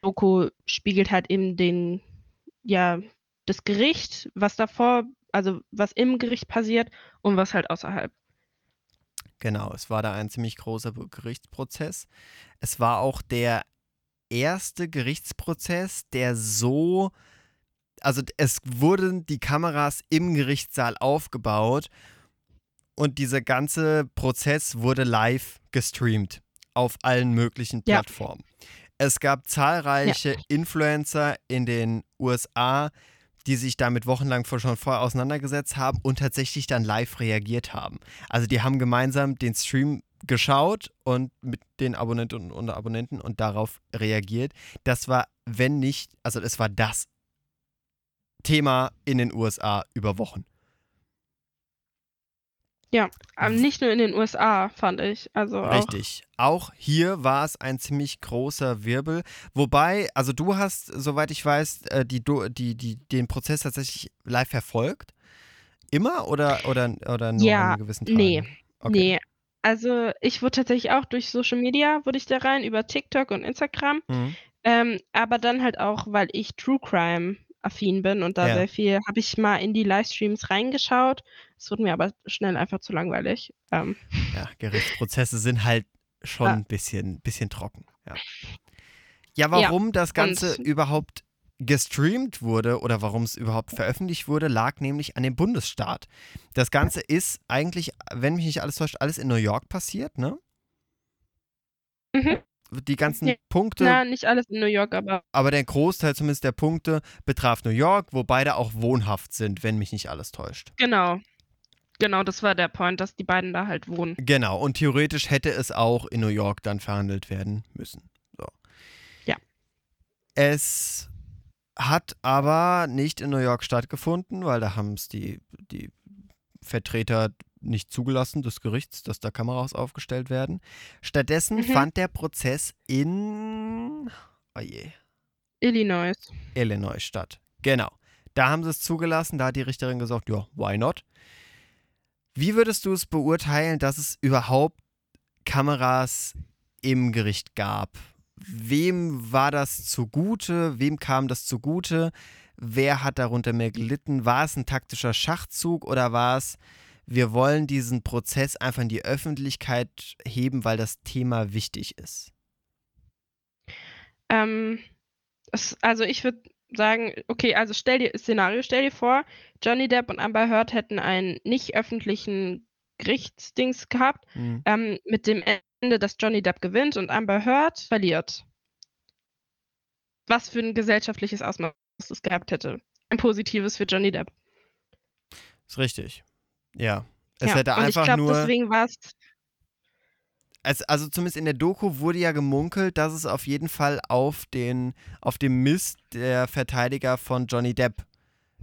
Doku spiegelt halt eben den, ja, das Gericht, was davor, also was im Gericht passiert und was halt außerhalb. Genau, es war da ein ziemlich großer Gerichtsprozess. Es war auch der erste Gerichtsprozess, der so, also es wurden die Kameras im Gerichtssaal aufgebaut und dieser ganze Prozess wurde live gestreamt auf allen möglichen Ja. Plattformen. Es gab zahlreiche Influencer in den USA, die sich damit wochenlang schon vorher auseinandergesetzt haben und tatsächlich dann live reagiert haben. Also die haben gemeinsam den Stream geschaut und mit den Abonnenten und Abonnenten und darauf reagiert. Das war, wenn nicht, also es war das Thema in den USA über Wochen. Ähm, nicht nur in den USA, fand ich. Also auch, Richtig. Auch hier war es ein ziemlich großer Wirbel. Wobei, also du hast, soweit ich weiß, äh, die, die, die, den Prozess tatsächlich live verfolgt. Immer oder, oder, oder nur Ja, an gewissen Tagen? nee, Okay. nee. Also ich wurde tatsächlich auch durch Social Media, wurde ich da rein, über TikTok und Instagram. Mhm. Ähm, aber dann halt auch, weil ich True Crime affin bin und da Ja. sehr viel, habe ich mal in die Livestreams reingeschaut. Es wurde mir aber schnell einfach zu langweilig. Ähm, Ja, Gerichtsprozesse sind halt schon Ja. ein bisschen, bisschen trocken. Ja, ja warum das Ganze überhaupt gestreamt wurde oder warum es überhaupt veröffentlicht wurde, lag nämlich an dem Bundesstaat. Das Ganze ist eigentlich, wenn mich nicht alles täuscht, alles in New York passiert, ne? Mhm. Die ganzen Ja. Punkte, na, nicht alles in New York, aber aber der Großteil zumindest der Punkte betraf New York, wo beide auch wohnhaft sind, wenn mich nicht alles täuscht. genau. Genau, das war der Point, dass die beiden da halt wohnen. Genau, und theoretisch hätte es auch in New York dann verhandelt werden müssen. So. Ja. Es hat aber nicht in New York stattgefunden, weil da haben es die, die Vertreter nicht zugelassen des Gerichts, dass da Kameras aufgestellt werden. Stattdessen Mhm. fand der Prozess in oh je, Illinois. Illinois statt. Genau. Da haben sie es zugelassen, da hat die Richterin gesagt, ja, why not? Wie würdest du es beurteilen, dass es überhaupt Kameras im Gericht gab? Wem war das zugute? Wem kam das zugute? Wer hat darunter mehr gelitten? War es ein taktischer Schachzug oder war es, wir wollen diesen Prozess einfach in die Öffentlichkeit heben, weil das Thema wichtig ist? Ähm, es, also ich würde sagen, okay, also stell dir, Szenario, stell dir vor, Johnny Depp und Amber Heard hätten einen nicht öffentlichen Gerichtsdings gehabt, Hm. ähm, mit dem Ende, dass Johnny Depp gewinnt und Amber Heard verliert. Was für ein gesellschaftliches Ausmaß es gehabt hätte. Ein positives für Johnny Depp. Ist richtig. Ja. Es Ja, hätte und ich einfach glaube, nur. deswegen war es. Also zumindest in der Doku wurde ja gemunkelt, dass es auf jeden Fall auf den, auf dem Mist der Verteidiger von Johnny Depp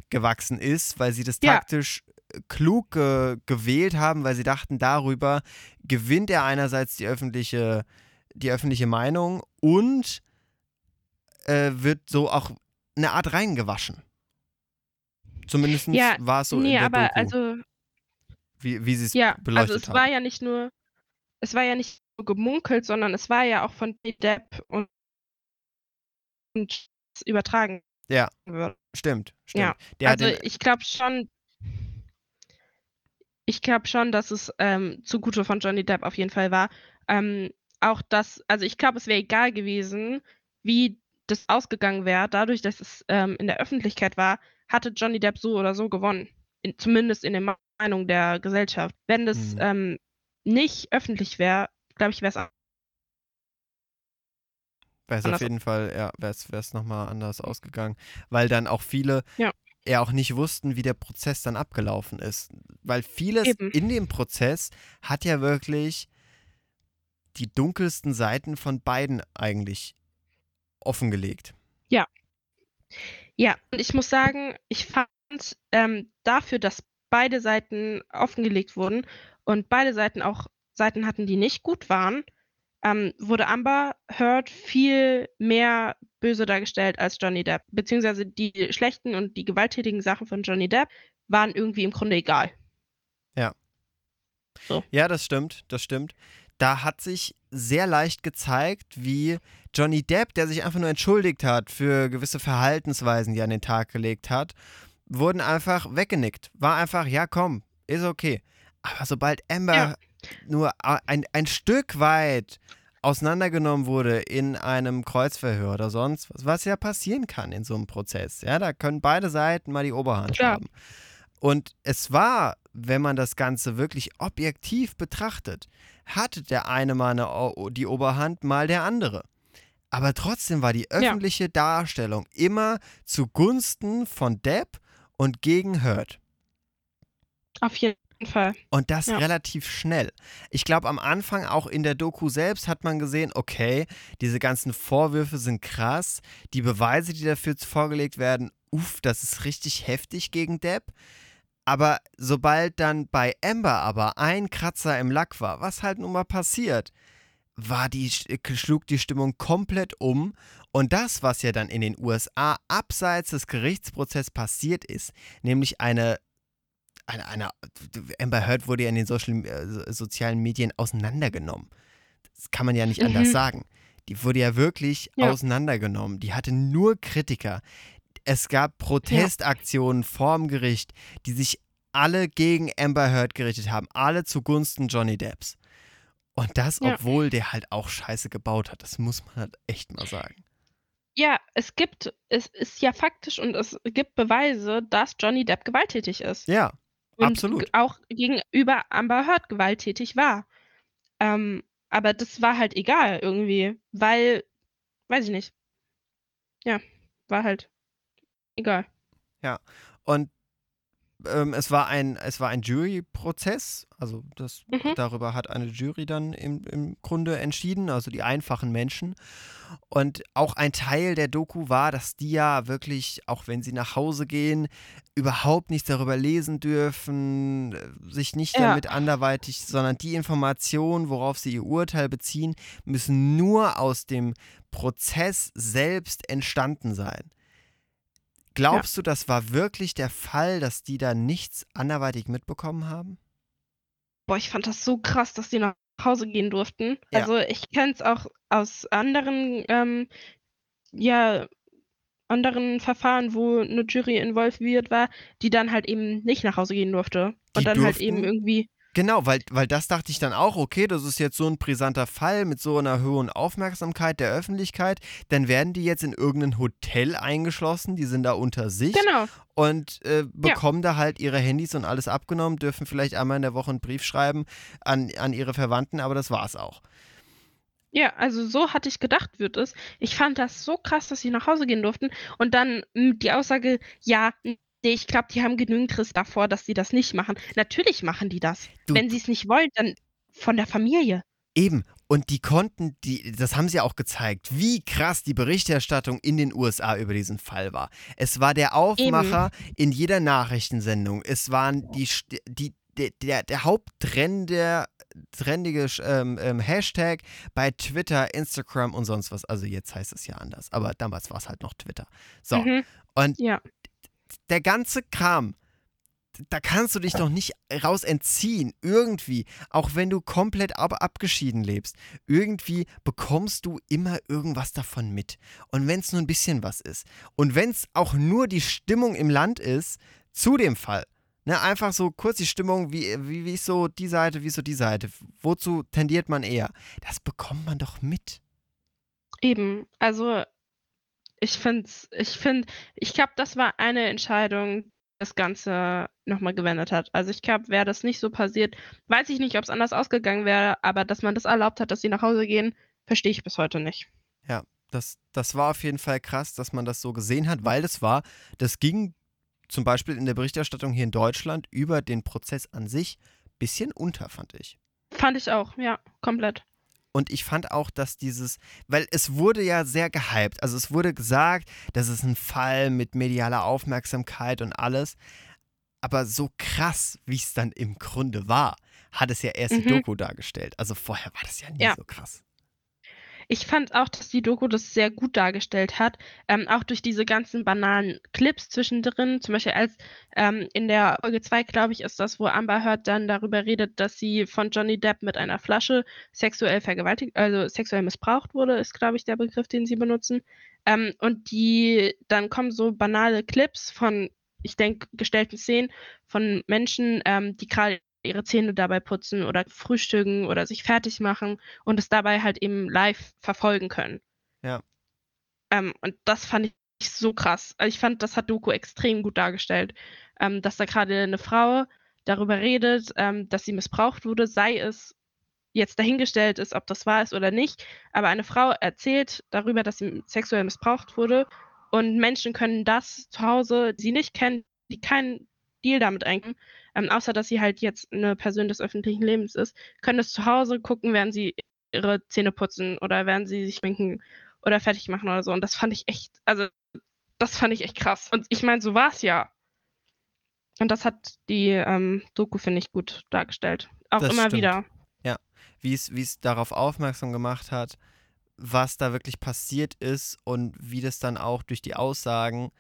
gewachsen ist, weil sie das Ja. taktisch äh, klug ge gewählt haben, weil sie dachten, darüber gewinnt er einerseits die öffentliche, die öffentliche Meinung und äh, wird so auch eine Art reingewaschen. Zumindest Ja, war es so in nee, der aber Doku, also, wie, wie sie es ja, also beleuchtet es haben. war ja nicht nur, es war ja nicht nur gemunkelt, sondern es war ja auch von Depp und, und übertragen Ja. wird. Stimmt, stimmt. Ja, Der also den, ich glaube schon, ich glaube schon, dass es ähm, zugute von Johnny Depp auf jeden Fall war. Ähm, auch das, also ich glaube, es wäre egal gewesen, wie das ausgegangen wäre. Dadurch, dass es ähm, in der Öffentlichkeit war, hatte Johnny Depp so oder so gewonnen. In, zumindest in der Meinung der Gesellschaft. Wenn das Mhm. ähm, nicht öffentlich wäre, glaube ich, wäre es wäre es auf jeden Fall, ja, wäre es nochmal anders ausgegangen. Weil dann auch viele Ja. ja auch nicht wussten, wie der Prozess dann abgelaufen ist. Weil vieles Eben. in dem Prozess hat ja wirklich die dunkelsten Seiten von beiden eigentlich offengelegt. Ja, und ich muss sagen, ich fand ähm, dafür, dass beide Seiten offengelegt wurden und beide Seiten auch Seiten hatten, die nicht gut waren, ähm, wurde Amber Heard viel mehr böse dargestellt als Johnny Depp. Beziehungsweise die schlechten und die gewalttätigen Sachen von Johnny Depp waren irgendwie im Grunde egal. Ja, das stimmt, das stimmt. Da hat sich sehr leicht gezeigt, wie Johnny Depp, der sich einfach nur entschuldigt hat für gewisse Verhaltensweisen, die er an den Tag gelegt hat, wurden einfach weggenickt. War einfach, ja komm, ist okay. Aber sobald Amber Ja. nur ein, ein Stück weit auseinandergenommen wurde in einem Kreuzverhör oder sonst was, was ja passieren kann in so einem Prozess. Ja, da können beide Seiten mal die Oberhand Klar. haben. Und es war, wenn man das Ganze wirklich objektiv betrachtet, hatte der eine mal eine, die Oberhand, mal der andere. Aber trotzdem war die öffentliche Darstellung immer zugunsten von Depp und gegen Hurt. Auf jeden Fall. Und das Ja. relativ schnell. Ich glaube, am Anfang, auch in der Doku selbst, hat man gesehen, okay, diese ganzen Vorwürfe sind krass. Die Beweise, die dafür vorgelegt werden, uff, das ist richtig heftig gegen Depp. Aber sobald dann bei Amber aber ein Kratzer im Lack war, was halt nun mal passiert, war die, schlug die Stimmung komplett um. Und das, was ja dann in den USA abseits des Gerichtsprozesses passiert ist, nämlich eine eine, eine Amber Heard wurde ja in den Social, äh, so- sozialen Medien auseinandergenommen. Das kann man ja nicht anders Mhm. sagen. Die wurde ja wirklich Ja. auseinandergenommen. Die hatte nur Kritiker. Es gab Protestaktionen vorm Gericht, die sich alle gegen Amber Heard gerichtet haben. Alle zugunsten Johnny Depps. Und das, Ja. obwohl der halt auch Scheiße gebaut hat. Das muss man halt echt mal sagen. Ja, es gibt, es ist ja faktisch und es gibt Beweise, dass Johnny Depp gewalttätig ist. Ja, und absolut. auch gegenüber Amber Heard gewalttätig war. Ähm, aber das war halt egal irgendwie, weil, weiß ich nicht. Ja, war halt egal. Und ähm, es war ein, es war ein Juryprozess, also das, Mhm. darüber hat eine Jury dann im, im Grunde entschieden, also die einfachen Menschen. Und auch ein Teil der Doku war, dass die ja wirklich, auch wenn sie nach Hause gehen, überhaupt nichts darüber lesen dürfen, äh, sich nicht Ja. damit anderweitig, sondern die Informationen, worauf sie ihr Urteil beziehen, müssen nur aus dem Prozess selbst entstanden sein. Glaubst du, das war wirklich der Fall, dass die da nichts anderweitig mitbekommen haben? Boah, ich fand das so krass, dass die nach Hause gehen durften. Ja. Also ich kenne es auch aus anderen, ähm, ja, anderen Verfahren, wo eine Jury involviert war, die dann halt eben nicht nach Hause gehen durfte. Die Und dann halt eben durften- irgendwie, Genau, weil, weil das dachte ich dann auch, okay, das ist jetzt so ein brisanter Fall mit so einer hohen Aufmerksamkeit der Öffentlichkeit, dann werden die jetzt in irgendein Hotel eingeschlossen, die sind da unter sich genau, und äh, bekommen da halt ihre Handys und alles abgenommen, dürfen vielleicht einmal in der Woche einen Brief schreiben an, an ihre Verwandten, aber das war's auch. Ja, also so hatte ich gedacht, wird es. Ich fand das so krass, dass sie nach Hause gehen durften. Und dann m, die Aussage, ja, Nee, ich glaube, die haben genügend Riss davor, dass sie das nicht machen. Natürlich machen die das. Du- Wenn sie es nicht wollen, dann von der Familie. Eben. Und die konnten, die, das haben sie auch gezeigt, wie krass die Berichterstattung in den USA über diesen Fall war. Es war der Aufmacher in jeder Nachrichtensendung. Es waren die, die, der, der, der haupttrendige trendige ähm, ähm, Hashtag bei Twitter, Instagram und sonst was. Also jetzt heißt es ja anders, aber damals war es halt noch Twitter. So, Mhm. und Ja. Der ganze Kram, da kannst du dich doch nicht raus entziehen. Irgendwie, auch wenn du komplett ab abgeschieden lebst, irgendwie bekommst du immer irgendwas davon mit. Und wenn es nur ein bisschen was ist. Und wenn es auch nur die Stimmung im Land ist, zu dem Fall. Ne, einfach so kurz die Stimmung, wie, wie, wie ist so die Seite, wie ist so die Seite. Wozu tendiert man eher? Das bekommt man doch mit. Eben. Also, ich finde, ich finde, ich glaube, das war eine Entscheidung, die das Ganze nochmal gewendet hat. Also ich glaube, wäre das nicht so passiert, weiß ich nicht, ob es anders ausgegangen wäre, aber dass man das erlaubt hat, dass sie nach Hause gehen, verstehe ich bis heute nicht. Das, das war auf jeden Fall krass, dass man das so gesehen hat, weil das war, das ging zum Beispiel in der Berichterstattung hier in Deutschland über den Prozess an sich ein bisschen unter, fand ich. Fand ich auch, ja, komplett. Und ich fand auch, dass dieses, weil es wurde ja sehr gehypt. Also es wurde gesagt, das ist ein Fall mit medialer Aufmerksamkeit und alles. Aber so krass, wie es dann im Grunde war, hat es ja erst die Mhm. Doku dargestellt. Also vorher war das ja nie Ja. so krass. Ich fand auch, dass die Doku das sehr gut dargestellt hat, ähm, auch durch diese ganzen banalen Clips zwischendrin. Zum Beispiel als ähm, in der Folge 2, glaube ich, ist das, wo Amber Heard dann darüber redet, dass sie von Johnny Depp mit einer Flasche sexuell vergewaltigt, also sexuell missbraucht wurde, ist, glaube ich, der Begriff, den sie benutzen. Ähm, und die, dann kommen so banale Clips von, ich denke, gestellten Szenen von Menschen, ähm, die gerade ihre Zähne dabei putzen oder frühstücken oder sich fertig machen und es dabei halt eben live verfolgen können. Ja. Ähm, und das fand ich so krass. Also ich fand, das hat Doku extrem gut dargestellt, ähm, dass da gerade eine Frau darüber redet, ähm, dass sie missbraucht wurde, sei es jetzt dahingestellt ist, ob das wahr ist oder nicht, aber eine Frau erzählt darüber, dass sie sexuell missbraucht wurde und Menschen können das zu Hause, die sie nicht kennen, die keinen Deal damit eingehen, ähm, außer dass sie halt jetzt eine Person des öffentlichen Lebens ist, können es zu Hause gucken, während sie ihre Zähne putzen oder während sie sich schminken oder fertig machen oder so. Und das fand ich echt, also das fand ich echt krass. Und ich meine, so war es ja. Und das hat die ähm, Doku, finde ich, gut dargestellt. Auch Das immer stimmt. wieder. wie es, wie es darauf aufmerksam gemacht hat, was da wirklich passiert ist und wie das dann auch durch die Aussagen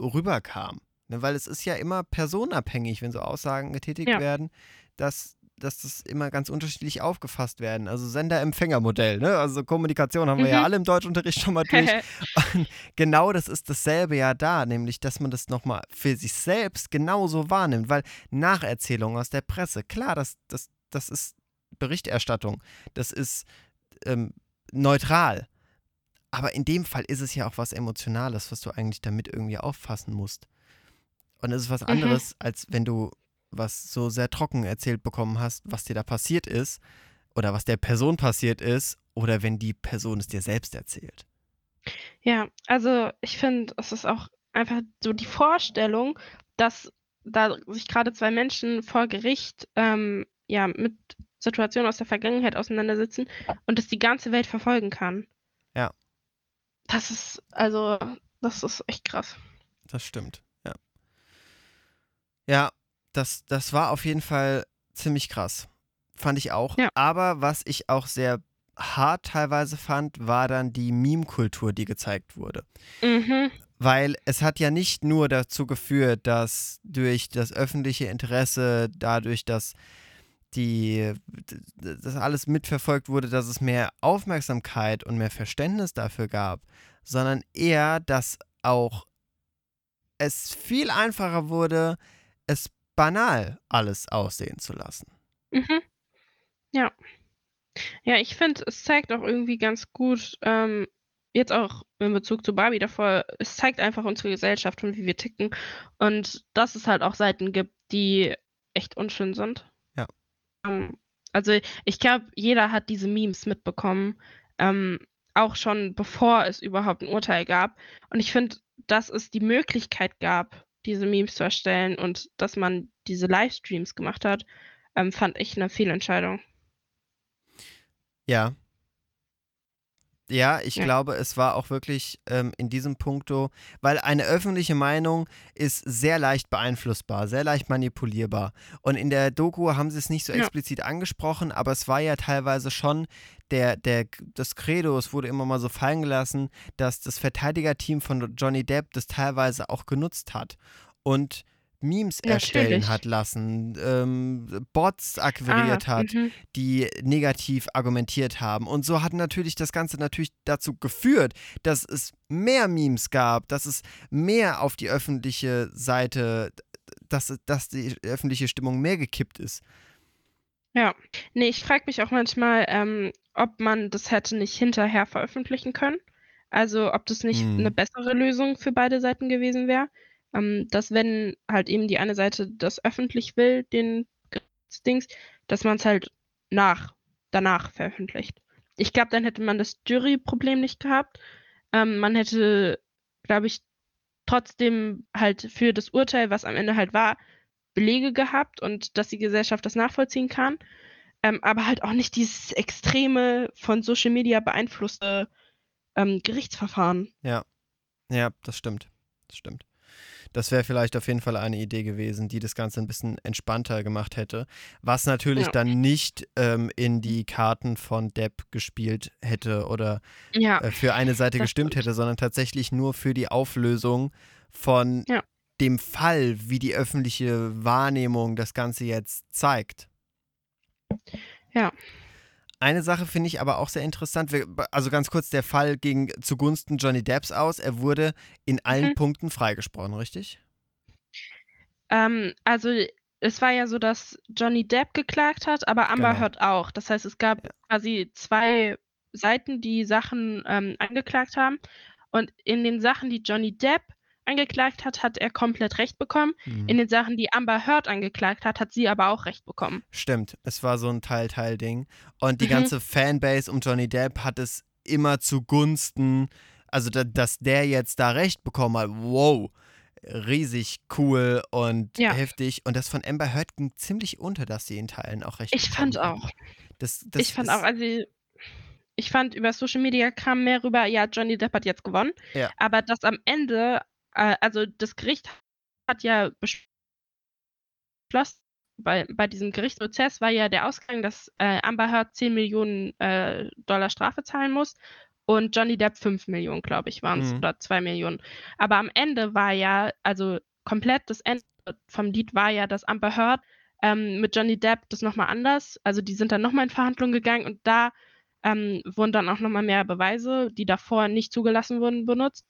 rüberkam. Ne, weil es ist ja immer personenabhängig, wenn so Aussagen getätigt Ja. werden, dass, dass das immer ganz unterschiedlich aufgefasst werden. Also Sender-Empfänger-Modell, ne? Also Kommunikation haben wir ja Mhm. alle im Deutschunterricht schon mal durch. Und genau das ist dasselbe ja da, nämlich, dass man das nochmal für sich selbst genauso wahrnimmt, weil Nacherzählungen aus der Presse, klar, das, das, das ist Berichterstattung, das ist ähm, neutral. Aber in dem Fall ist es ja auch was Emotionales, was du eigentlich damit irgendwie auffassen musst. Und es ist was Mhm. anderes, als wenn du was so sehr trocken erzählt bekommen hast, was dir da passiert ist oder was der Person passiert ist oder wenn die Person es dir selbst erzählt. Ja, also ich finde, es ist auch einfach so die Vorstellung, dass da sich gerade zwei Menschen vor Gericht ähm, ja mit Situationen aus der Vergangenheit auseinandersetzen und das die ganze Welt verfolgen kann. Ja. Das ist, also, das ist echt krass. Das stimmt, ja. Das, das war auf jeden Fall ziemlich krass. Fand ich auch. Ja. Aber was ich auch sehr hart teilweise fand, war dann die Meme-Kultur, die gezeigt wurde. Mhm. Weil es hat ja nicht nur dazu geführt, dass durch das öffentliche Interesse, dadurch, dass die, d- d- das alles mitverfolgt wurde, dass es mehr Aufmerksamkeit und mehr Verständnis dafür gab, sondern eher, dass auch es viel einfacher wurde, es banal alles aussehen zu lassen. Mhm. Ja. Ja, ich finde, es zeigt auch irgendwie ganz gut, ähm, jetzt auch in Bezug zu Barbie davor, es zeigt einfach unsere Gesellschaft und wie wir ticken. Und dass es halt auch Seiten gibt, die echt unschön sind. Ja. Ähm, also ich glaube, jeder hat diese Memes mitbekommen, ähm, auch schon bevor es überhaupt ein Urteil gab. Und ich finde, dass es die Möglichkeit gab, diese Memes zu erstellen und dass man diese Livestreams gemacht hat, ähm, fand ich eine Fehlentscheidung. Ja. Ja, ich Ja. glaube, es war auch wirklich ähm, in diesem Punkto, weil eine öffentliche Meinung ist sehr leicht beeinflussbar, sehr leicht manipulierbar. Und in der Doku haben sie es nicht so Ja. explizit angesprochen, aber es war ja teilweise schon der, der, das Credo, es wurde immer mal so fallen gelassen, dass das Verteidigerteam von Johnny Depp das teilweise auch genutzt hat und Memes erstellen Natürlich. hat lassen, ähm, Bots akquiriert Ah, hat mhm. die negativ argumentiert haben. Und so hat natürlich das Ganze natürlich dazu geführt, dass es mehr Memes gab, dass es mehr auf die öffentliche Seite, dass, dass die öffentliche Stimmung mehr gekippt ist. Ja, nee, ich frage mich auch manchmal, ähm, ob man das hätte nicht hinterher veröffentlichen können. Also ob das nicht Hm. eine bessere Lösung für beide Seiten gewesen wäre. Ähm, dass wenn halt eben die eine Seite das öffentlich will, den Dings, dass man es halt nach, danach veröffentlicht. Ich glaube, dann hätte man das Jury-Problem nicht gehabt. Ähm, man hätte, glaube ich, trotzdem halt für das Urteil, was am Ende halt war, Belege gehabt und dass die Gesellschaft das nachvollziehen kann. Ähm, aber halt auch nicht dieses extreme von Social Media beeinflusste ähm, Gerichtsverfahren. Ja, das stimmt. Das stimmt. Das wäre vielleicht auf jeden Fall eine Idee gewesen, die das Ganze ein bisschen entspannter gemacht hätte. Was natürlich Ja. dann nicht ähm, in die Karten von Depp gespielt hätte oder Ja, äh, für eine Seite das gestimmt stimmt. hätte, sondern tatsächlich nur für die Auflösung von Ja. dem Fall, wie die öffentliche Wahrnehmung das Ganze jetzt zeigt. Ja. Eine Sache finde ich aber auch sehr interessant. Also ganz kurz, der Fall ging zugunsten Johnny Depps aus. Er wurde in allen Mhm. Punkten freigesprochen, richtig? ähm, also es war ja so, dass Johnny Depp geklagt hat, aber Amber Genau. Heard auch. Das heißt, es gab Ja. quasi zwei Seiten, die Sachen ähm, angeklagt haben. Und in den Sachen, die Johnny Depp angeklagt hat, hat er komplett Recht bekommen. Mhm. In den Sachen, die Amber Heard angeklagt hat, hat sie aber auch Recht bekommen. Stimmt, es war so ein Teil-Teil-Ding. Und die Mhm. ganze Fanbase um Johnny Depp hat es immer zugunsten, also da, dass der jetzt da Recht bekommen hat. Wow, riesig cool und Ja. heftig. Und das von Amber Heard ging ziemlich unter, dass sie in Teilen auch Recht Ich fand bekommen hat. auch. Das, das ich fand auch, also ich fand über Social Media kam mehr rüber, ja, Johnny Depp hat jetzt gewonnen. Ja. Aber dass am Ende, äh, also das Gericht hat ja beschlossen, bei, bei diesem Gerichtsprozess war ja der Ausgang, dass äh, Amber Heard 10 Millionen äh, Dollar Strafe zahlen muss und Johnny Depp 5 Millionen, glaube ich, waren es, Mhm. oder 2 Millionen. Aber am Ende war ja, also komplett das Ende vom Lied war ja, dass Amber Heard ähm, mit Johnny Depp das nochmal anders, also die sind dann nochmal in Verhandlungen gegangen und da ähm, wurden dann auch nochmal mehr Beweise, die davor nicht zugelassen wurden, benutzt.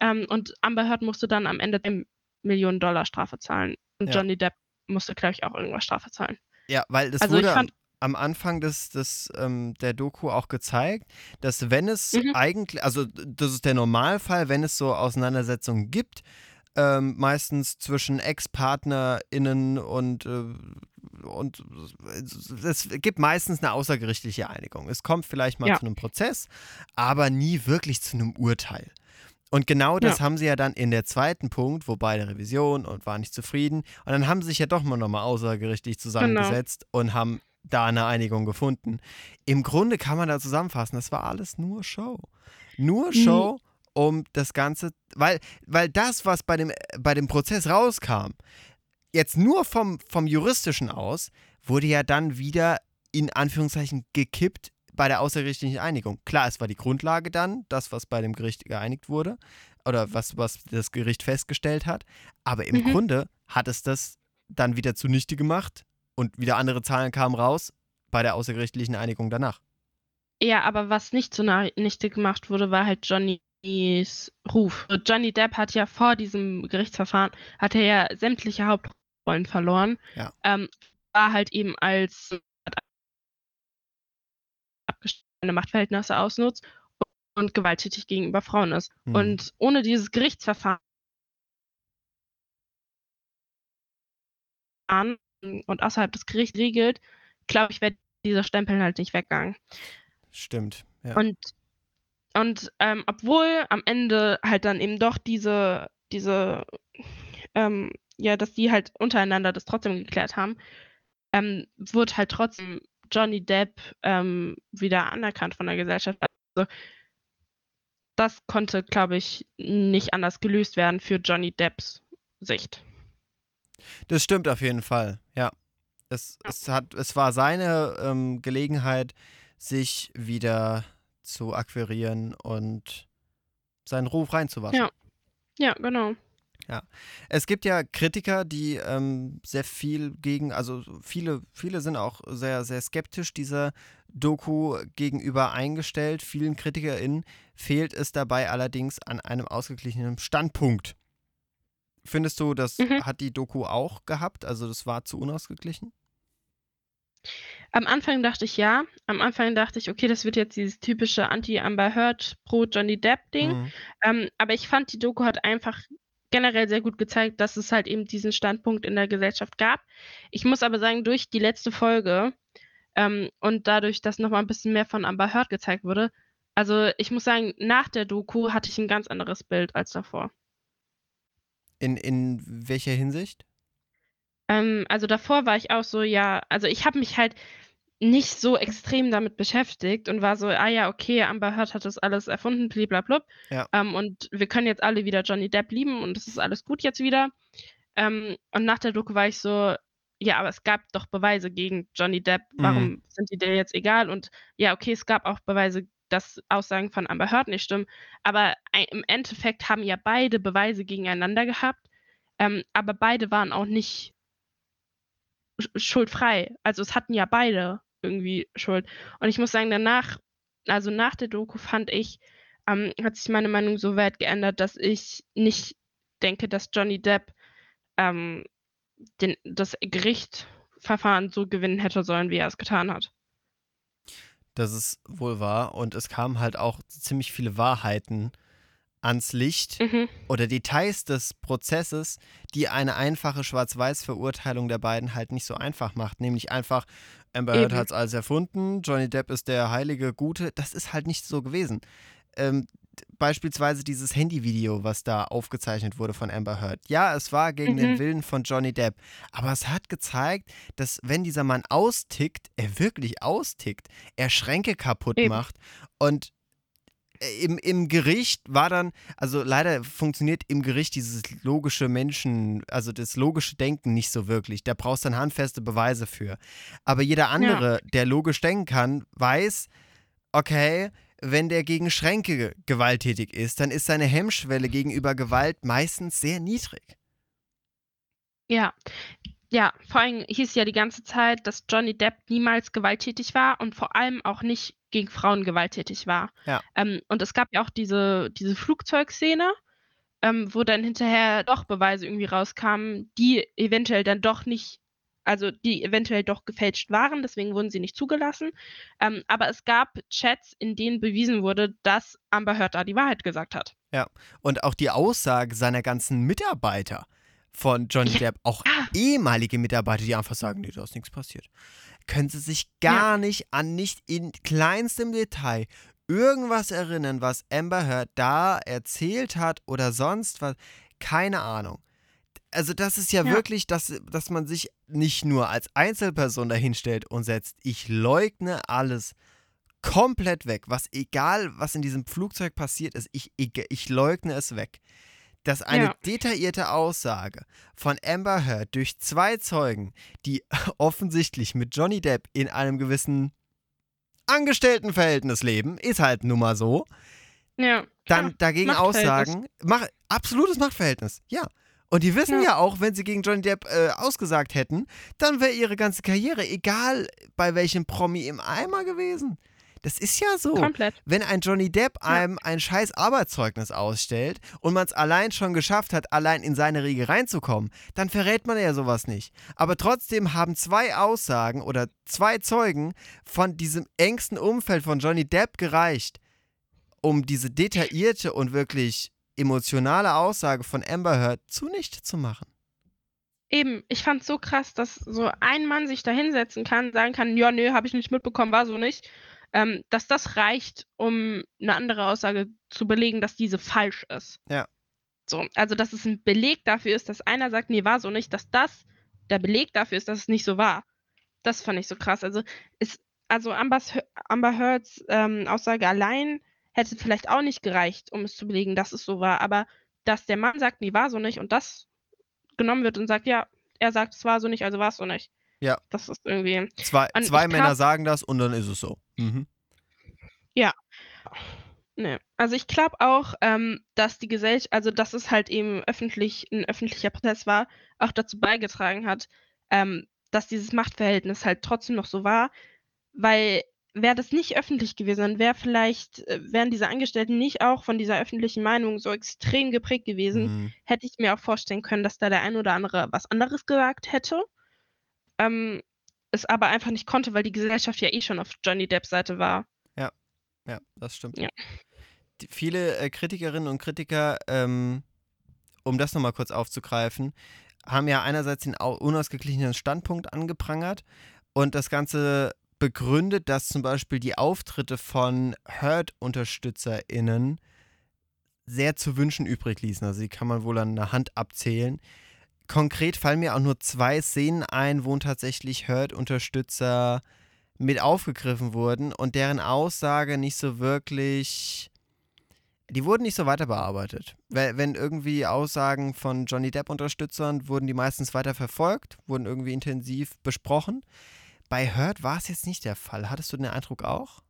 Ähm, und Amber Heard musste dann am Ende 10 Millionen Dollar Strafe zahlen. Und Ja. Johnny Depp musste, glaube ich, auch irgendwas Strafe zahlen. Ja, weil das Also wurde fand- am Anfang des, des, ähm, der Doku auch gezeigt, dass wenn es Mhm. eigentlich, also das ist der Normalfall, wenn es so Auseinandersetzungen gibt, ähm, meistens zwischen Ex-PartnerInnen und, äh, und es gibt meistens eine außergerichtliche Einigung. Es kommt vielleicht mal Ja. zu einem Prozess, aber nie wirklich zu einem Urteil. Und genau das Ja. haben sie ja dann in der zweiten Punkt, wobei der Revision und waren nicht zufrieden. Und dann haben sie sich ja doch mal nochmal außergerichtlich Genau. zusammengesetzt und haben da eine Einigung gefunden. Im Grunde kann man da zusammenfassen, das war alles nur Show. Nur Mhm. Show, um das Ganze, weil, weil das, was bei dem, bei dem Prozess rauskam, jetzt nur vom, vom juristischen aus, wurde ja dann wieder in Anführungszeichen gekippt bei der außergerichtlichen Einigung. Klar, es war die Grundlage dann, das, was bei dem Gericht geeinigt wurde oder was, was das Gericht festgestellt hat. Aber im Mhm. Grunde hat es das dann wieder zunichte gemacht und wieder andere Zahlen kamen raus bei der außergerichtlichen Einigung danach. Ja, aber was nicht zunichte gemacht wurde, war halt Johnnys Ruf. Also Johnny Depp hat ja vor diesem Gerichtsverfahren, hat er ja sämtliche Hauptrollen verloren. Ja. Ähm, war halt eben als Machtverhältnisse ausnutzt und gewalttätig gegenüber Frauen ist. Hm. Und ohne dieses Gerichtsverfahren und außerhalb des Gerichts regelt, glaube ich, wäre dieser Stempel halt nicht weggegangen. Stimmt. Ja. Und, und ähm, obwohl am Ende halt dann eben doch diese, diese ähm, ja, dass die halt untereinander das trotzdem geklärt haben, ähm, wurde halt trotzdem Johnny Depp ähm, wieder anerkannt von der Gesellschaft. Also das konnte, glaube ich, nicht anders gelöst werden für Johnny Depps Sicht. Das stimmt auf jeden Fall, ja. Es, es, hat, es war seine ähm, Gelegenheit, sich wieder zu akquirieren und seinen Ruf reinzuwaschen. Ja, ja genau. Ja, es gibt ja Kritiker, die ähm, sehr viel gegen, also viele, viele sind auch sehr, sehr skeptisch dieser Doku gegenüber eingestellt. Vielen KritikerInnen fehlt es dabei allerdings an einem ausgeglichenen Standpunkt. Findest du, das mhm. hat die Doku auch gehabt? Also das war zu unausgeglichen? Am Anfang dachte ich ja. Am Anfang dachte ich, okay, das wird jetzt dieses typische Anti-Amber Heard pro Johnny Depp-Ding. Mhm. Ähm, aber ich fand, die Doku hat einfach generell sehr gut gezeigt, dass es halt eben diesen Standpunkt in der Gesellschaft gab. Ich muss aber sagen, durch die letzte Folge ähm, und dadurch, dass nochmal ein bisschen mehr von Amber Heard gezeigt wurde, also ich muss sagen, nach der Doku hatte ich ein ganz anderes Bild als davor. In, in welcher Hinsicht? Ähm, also davor war ich auch so, ja, also ich habe mich halt nicht so extrem damit beschäftigt und war so, ah ja, okay, Amber Heard hat das alles erfunden, blablabla. Ja. Ähm, und wir können jetzt alle wieder Johnny Depp lieben und es ist alles gut jetzt wieder. Ähm, und nach der Doku war ich so, ja, aber es gab doch Beweise gegen Johnny Depp, warum mhm. sind die dir jetzt egal? Und ja, okay, es gab auch Beweise, dass Aussagen von Amber Heard nicht stimmen, aber im Endeffekt haben ja beide Beweise gegeneinander gehabt, ähm, aber beide waren auch nicht schuldfrei. Also es hatten ja beide irgendwie Schuld. Und ich muss sagen, danach, also nach der Doku fand ich, ähm, hat sich meine Meinung so weit geändert, dass ich nicht denke, dass Johnny Depp ähm, den, das Gerichtsverfahren so gewinnen hätte sollen, wie er es getan hat. Das ist wohl wahr. Und es kamen halt auch ziemlich viele Wahrheiten ans Licht mhm. oder Details des Prozesses, die eine einfache Schwarz-Weiß-Verurteilung der beiden halt nicht so einfach macht. Nämlich einfach, Amber Heard hat es alles erfunden, Johnny Depp ist der heilige Gute. Das ist halt nicht so gewesen. Ähm, beispielsweise dieses Handyvideo, was da aufgezeichnet wurde von Amber Heard. Ja, es war gegen mhm. den Willen von Johnny Depp, aber es hat gezeigt, dass wenn dieser Mann austickt, er wirklich austickt, er Schränke kaputt Eben. macht und im, im Gericht war dann, also leider funktioniert im Gericht dieses logische Menschen, also das logische Denken nicht so wirklich. Da brauchst du dann handfeste Beweise für. Aber jeder andere, ja. der logisch denken kann, weiß, okay, wenn der gegen Schränke gewalttätig ist, dann ist seine Hemmschwelle gegenüber Gewalt meistens sehr niedrig. Ja, ja, vor allem hieß ja die ganze Zeit, dass Johnny Depp niemals gewalttätig war und vor allem auch nicht gegen Frauen gewalttätig war. Ja. Ähm, und es gab ja auch diese, diese Flugzeugszene, ähm, wo dann hinterher doch Beweise irgendwie rauskamen, die eventuell dann doch nicht, also die eventuell doch gefälscht waren, deswegen wurden sie nicht zugelassen. Ähm, aber es gab Chats, in denen bewiesen wurde, dass Amber Heard da die Wahrheit gesagt hat. Ja, und auch die Aussage seiner ganzen Mitarbeiter von Johnny ja. Depp, auch ehemalige Mitarbeiter, die einfach sagen, nee, da ist nichts passiert. Können sie sich gar ja. nicht an nicht in kleinstem Detail irgendwas erinnern, was Amber Heard da erzählt hat oder sonst was. Keine Ahnung. Also das ist ja, ja, wirklich, dass, dass man sich nicht nur als Einzelperson dahinstellt und setzt, ich leugne alles komplett weg, was egal, was in diesem Flugzeug passiert ist, ich, ich, ich leugne es weg dass eine ja. detaillierte Aussage von Amber Heard durch zwei Zeugen, die offensichtlich mit Johnny Depp in einem gewissen Angestelltenverhältnis leben, ist halt nun mal so, ja, dann dagegen aussagen, mach, absolutes Machtverhältnis, ja. Und die wissen ja. ja, auch, wenn sie gegen Johnny Depp äh, ausgesagt hätten, dann wäre ihre ganze Karriere, egal bei welchem Promi, im Eimer gewesen. Das ist ja so. Komplett. Wenn ein Johnny Depp einem ein scheiß Arbeitszeugnis ausstellt und man es allein schon geschafft hat, allein in seine Riege reinzukommen, dann verrät man ja sowas nicht. Aber trotzdem haben zwei Aussagen oder zwei Zeugen von diesem engsten Umfeld von Johnny Depp gereicht, um diese detaillierte und wirklich emotionale Aussage von Amber Heard zunichte zu machen. Eben, ich fand es so krass, dass so ein Mann sich da hinsetzen kann, sagen kann, ja, nö, habe ich nicht mitbekommen, war so nicht ähm, dass das reicht, um eine andere Aussage zu belegen, dass diese falsch ist. Ja. So, also dass es ein Beleg dafür ist, dass einer sagt, nee, war so nicht, dass das der Beleg dafür ist, dass es nicht so war. Das fand ich so krass. Also, ist, also Ambers, Amber Heards ähm, Aussage allein hätte vielleicht auch nicht gereicht, um es zu belegen, dass es so war. Aber dass der Mann sagt, nee, war so nicht und das genommen wird und sagt, ja, er sagt, es war so nicht, also war es so nicht. Ja. Das ist irgendwie. Zwei, zwei Männer sagen das und dann ist es so. Mhm. Ne. Also ich glaube auch, ähm, dass die Gesellschaft, also dass es halt eben öffentlich, ein öffentlicher Prozess war, auch dazu beigetragen hat, ähm, dass dieses Machtverhältnis halt trotzdem noch so war, weil wäre das nicht öffentlich gewesen, dann wäre vielleicht, äh, wären diese Angestellten nicht auch von dieser öffentlichen Meinung so extrem geprägt gewesen, Mhm. hätte ich mir auch vorstellen können, dass da der ein oder andere was anderes gesagt hätte. Ähm, es aber einfach nicht konnte, weil die Gesellschaft ja eh schon auf Johnny Depps Seite war. Ja, das stimmt. Ja. Die, viele äh, Kritikerinnen und Kritiker, ähm, um das nochmal kurz aufzugreifen, haben ja einerseits den au- unausgeglichenen Standpunkt angeprangert und das Ganze begründet, dass zum Beispiel die Auftritte von Hurt-UnterstützerInnen sehr zu wünschen übrig ließen. Also die kann man wohl an der Hand abzählen. Konkret fallen mir auch nur zwei Szenen ein, wo tatsächlich Hurt-Unterstützer mit aufgegriffen wurden und deren Aussage nicht so wirklich. Die wurden nicht so weiter bearbeitet. Wenn irgendwie Aussagen von Johnny Depp-Unterstützern wurden die meistens weiter verfolgt, wurden irgendwie intensiv besprochen. Bei Hurt war es jetzt nicht der Fall. Hattest du den Eindruck auch?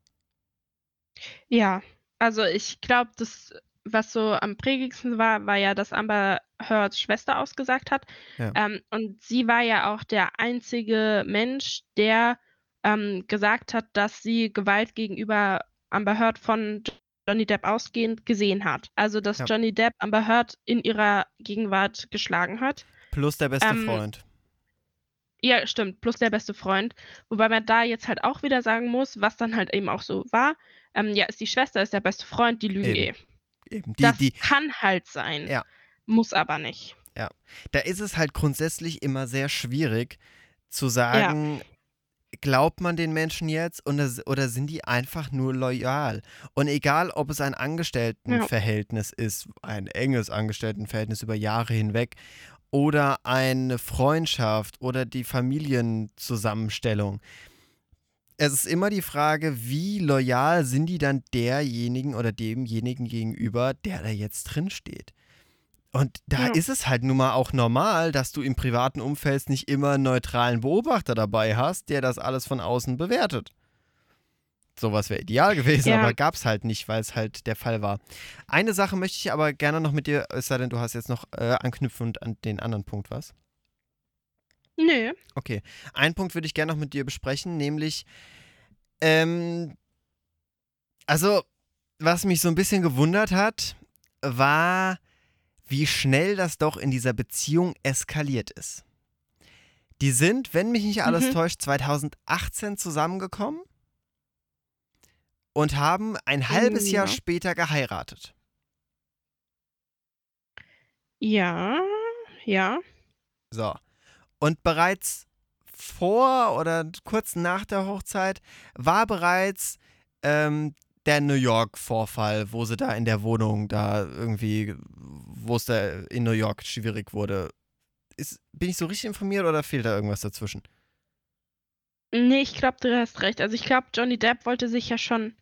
Ja, also ich glaube, das, was so am prägendsten war, war ja, dass Amber Heards Schwester ausgesagt hat. Ja. Ähm, und sie war ja auch der einzige Mensch, der ähm, gesagt hat, dass sie Gewalt gegenüber Amber Heard von Johnny Depp ausgehend gesehen hat. Also, dass Ja. Johnny Depp Amber Heard in ihrer Gegenwart geschlagen hat. Plus der beste Ähm, Freund. Ja, stimmt, plus der beste Freund. Wobei man da jetzt halt auch wieder sagen muss, was dann halt eben auch so war. Ähm, ja, ist die Schwester, ist der beste Freund, die lügen Eben. eh. Eben. Die, das die, kann halt sein. Ja. Muss aber nicht. da ist es halt grundsätzlich immer sehr schwierig zu sagen, glaubt man den Menschen jetzt oder, oder sind die einfach nur loyal? Und egal, ob es ein Angestelltenverhältnis ist, ein enges Angestelltenverhältnis über Jahre hinweg oder eine Freundschaft oder die Familienzusammenstellung. Es ist immer die Frage, wie loyal sind die dann derjenigen oder demjenigen gegenüber, der da jetzt drin steht. Und da Ja. ist es halt nun mal auch normal, dass du im privaten Umfeld nicht immer einen neutralen Beobachter dabei hast, der das alles von außen bewertet. Sowas wäre ideal gewesen, Ja. aber gab es halt nicht, weil es halt der Fall war. Eine Sache möchte ich aber gerne noch mit dir, es sei denn, du hast jetzt noch äh, anknüpfend an den anderen Punkt was. Nö. Okay, einen Punkt würde ich gerne noch mit dir besprechen, nämlich, ähm, also, was mich so ein bisschen gewundert hat, war, wie schnell das doch in dieser Beziehung eskaliert ist. Die sind, wenn mich nicht alles Mhm. täuscht, 2018 zusammengekommen und haben ein halbes Jahr Ja. später geheiratet. Ja. Ja. So. Und bereits vor oder kurz nach der Hochzeit war bereits ähm, der New York-Vorfall, wo sie da in der Wohnung da irgendwie, wo es da in New York schwierig wurde. Ist, bin ich so richtig informiert oder fehlt da irgendwas dazwischen? Nee, ich glaube, du hast recht. Also ich glaube, Johnny Depp wollte sich ja schon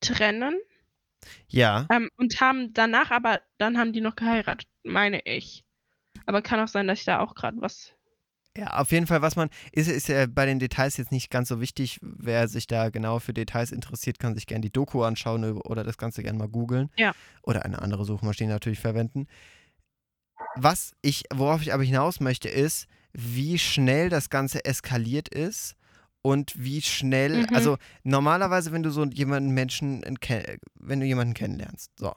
trennen Ja, ähm, und haben danach aber, dann haben die noch geheiratet, meine ich. Aber kann auch sein, dass ich da auch gerade was. ja, auf jeden Fall, was man, ist, ist ja bei den Details jetzt nicht ganz so wichtig. Wer sich da genau für Details interessiert, kann sich gerne die Doku anschauen oder das Ganze gerne mal googeln. Ja. Oder eine andere Suchmaschine natürlich verwenden. Was ich, worauf ich aber hinaus möchte, ist, wie schnell das Ganze eskaliert ist und wie schnell, Mhm. also normalerweise, wenn du so jemanden Menschen, ke- wenn du jemanden kennenlernst, so.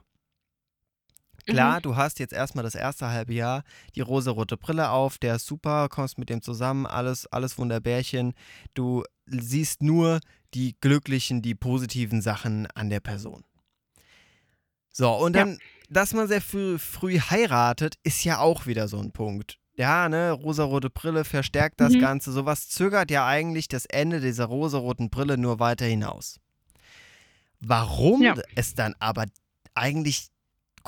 Klar, Mhm. du hast jetzt erstmal das erste halbe Jahr die rosarote Brille auf, der ist super, kommst mit dem zusammen, alles, alles Wunderbärchen. Du siehst nur die glücklichen, die positiven Sachen an der Person. So, und Ja. dann, dass man sehr früh, früh heiratet, ist ja auch wieder so ein Punkt. Ja, ne, rosarote Brille verstärkt das Mhm. Ganze. Sowas zögert ja eigentlich das Ende dieser rosaroten Brille nur weiter hinaus. Warum Ja. es dann aber eigentlich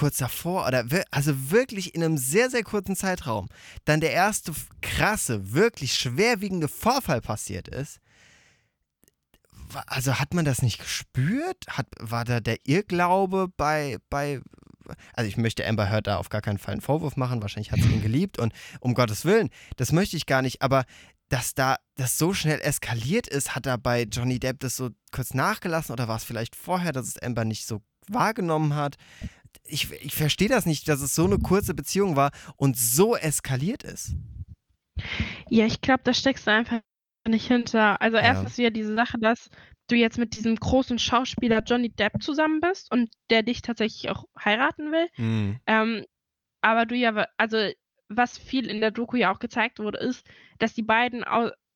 kurz davor oder also wirklich in einem sehr, sehr kurzen Zeitraum dann der erste krasse, wirklich schwerwiegende Vorfall passiert ist, also hat man das nicht gespürt? Hat, war da der Irrglaube bei, bei, also ich möchte Amber Heard da auf gar keinen Fall einen Vorwurf machen, wahrscheinlich hat sie ihn geliebt und um Gottes Willen, das möchte ich gar nicht, aber dass da das so schnell eskaliert ist, hat da bei Johnny Depp das so kurz nachgelassen oder war es vielleicht vorher, dass es Amber nicht so wahrgenommen hat? Ich, ich verstehe das nicht, dass es so eine kurze Beziehung war und so eskaliert ist. Ja, ich glaube, da steckst du einfach nicht hinter. Also erst ist ja diese Sache, dass du jetzt mit diesem großen Schauspieler Johnny Depp zusammen bist und der dich tatsächlich auch heiraten will. Mhm. Ähm, aber du ja, also was viel in der Doku ja auch gezeigt wurde, ist, dass die beiden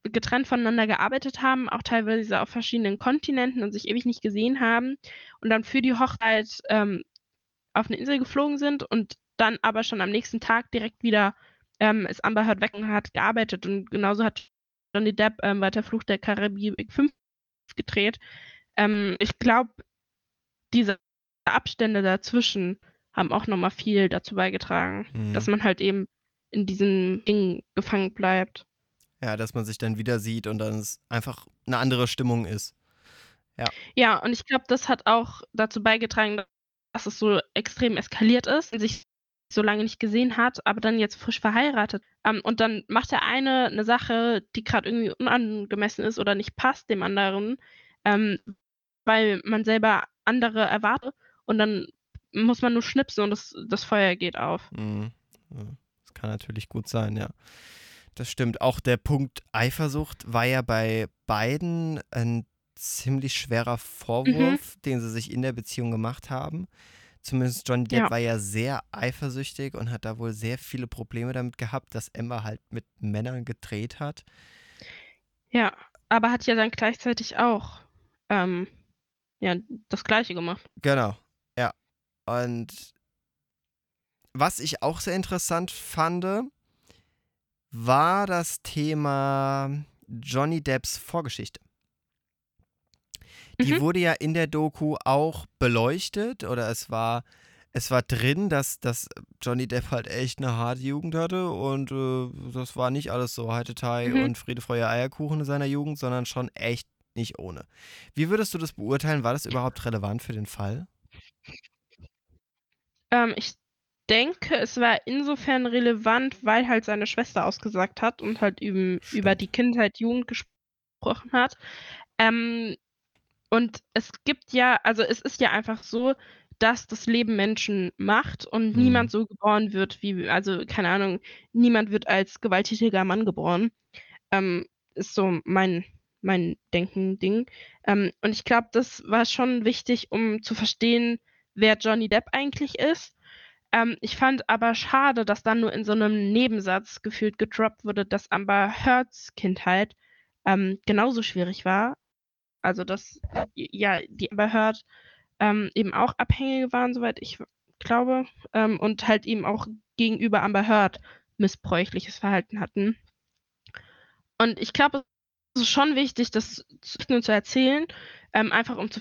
getrennt voneinander gearbeitet haben, auch teilweise auf verschiedenen Kontinenten und sich ewig nicht gesehen haben und dann für die Hochzeit ähm, auf eine Insel geflogen sind und dann aber schon am nächsten Tag direkt wieder ähm, ist Amber Heard weg und hat gearbeitet und genauso hat Johnny Depp ähm, bei der Flucht der Karibik 5 gedreht. Ähm, ich glaube, diese Abstände dazwischen haben auch nochmal viel dazu beigetragen, mhm. dass man halt eben in diesem Ding gefangen bleibt. Ja, dass man sich dann wieder sieht und dann es einfach eine andere Stimmung ist. Ja. Ja, und ich glaube, das hat auch dazu beigetragen, dass es so extrem eskaliert ist sich so lange nicht gesehen hat, aber dann jetzt frisch verheiratet. Ähm, und dann macht der eine eine Sache, die gerade irgendwie unangemessen ist oder nicht passt dem anderen, ähm, weil man selber andere erwartet und dann muss man nur schnipsen und das, das Feuer geht auf. Mhm. Das kann natürlich gut sein, ja. Das stimmt. Auch der Punkt Eifersucht war ja bei beiden ein ziemlich schwerer Vorwurf, mhm. den sie sich in der Beziehung gemacht haben. Zumindest Johnny Depp ja. war ja sehr eifersüchtig und hat da wohl sehr viele Probleme damit gehabt, dass Emma halt mit Männern gedreht hat. Ja, aber hat ja dann gleichzeitig auch ähm, ja, das Gleiche gemacht. Genau, ja. Und was ich auch sehr interessant fand, war das Thema Johnny Depps Vorgeschichte. Die mhm. wurde ja in der Doku auch beleuchtet oder es war, es war drin, dass, dass Johnny Depp halt echt eine harte Jugend hatte und äh, das war nicht alles so Heitetai mhm. und Friede, Freude, Eierkuchen in seiner Jugend, sondern schon echt nicht ohne. Wie würdest du das beurteilen? War das überhaupt relevant für den Fall? Ähm, ich denke, es war insofern relevant, weil halt seine Schwester ausgesagt hat und halt über, über die Kindheit, Jugend gesprochen hat. Ähm, und es gibt ja, also es ist ja einfach so, dass das Leben Menschen macht und mhm. niemand so geboren wird wie, also keine Ahnung, niemand wird als gewalttätiger Mann geboren. Ähm, ist so mein, mein Denken-Ding. Ähm, und ich glaube, das war schon wichtig, um zu verstehen, wer Johnny Depp eigentlich ist. Ähm, ich fand aber schade, dass dann nur in so einem Nebensatz gefühlt gedroppt wurde, dass Amber Heards Kindheit ähm, genauso schwierig war also dass ja die Amber Heard ähm, eben auch Abhängige waren, soweit ich glaube, ähm, und halt eben auch gegenüber Amber Heard missbräuchliches Verhalten hatten. Und ich glaube, es ist schon wichtig, das zu, zu erzählen, ähm, einfach um zu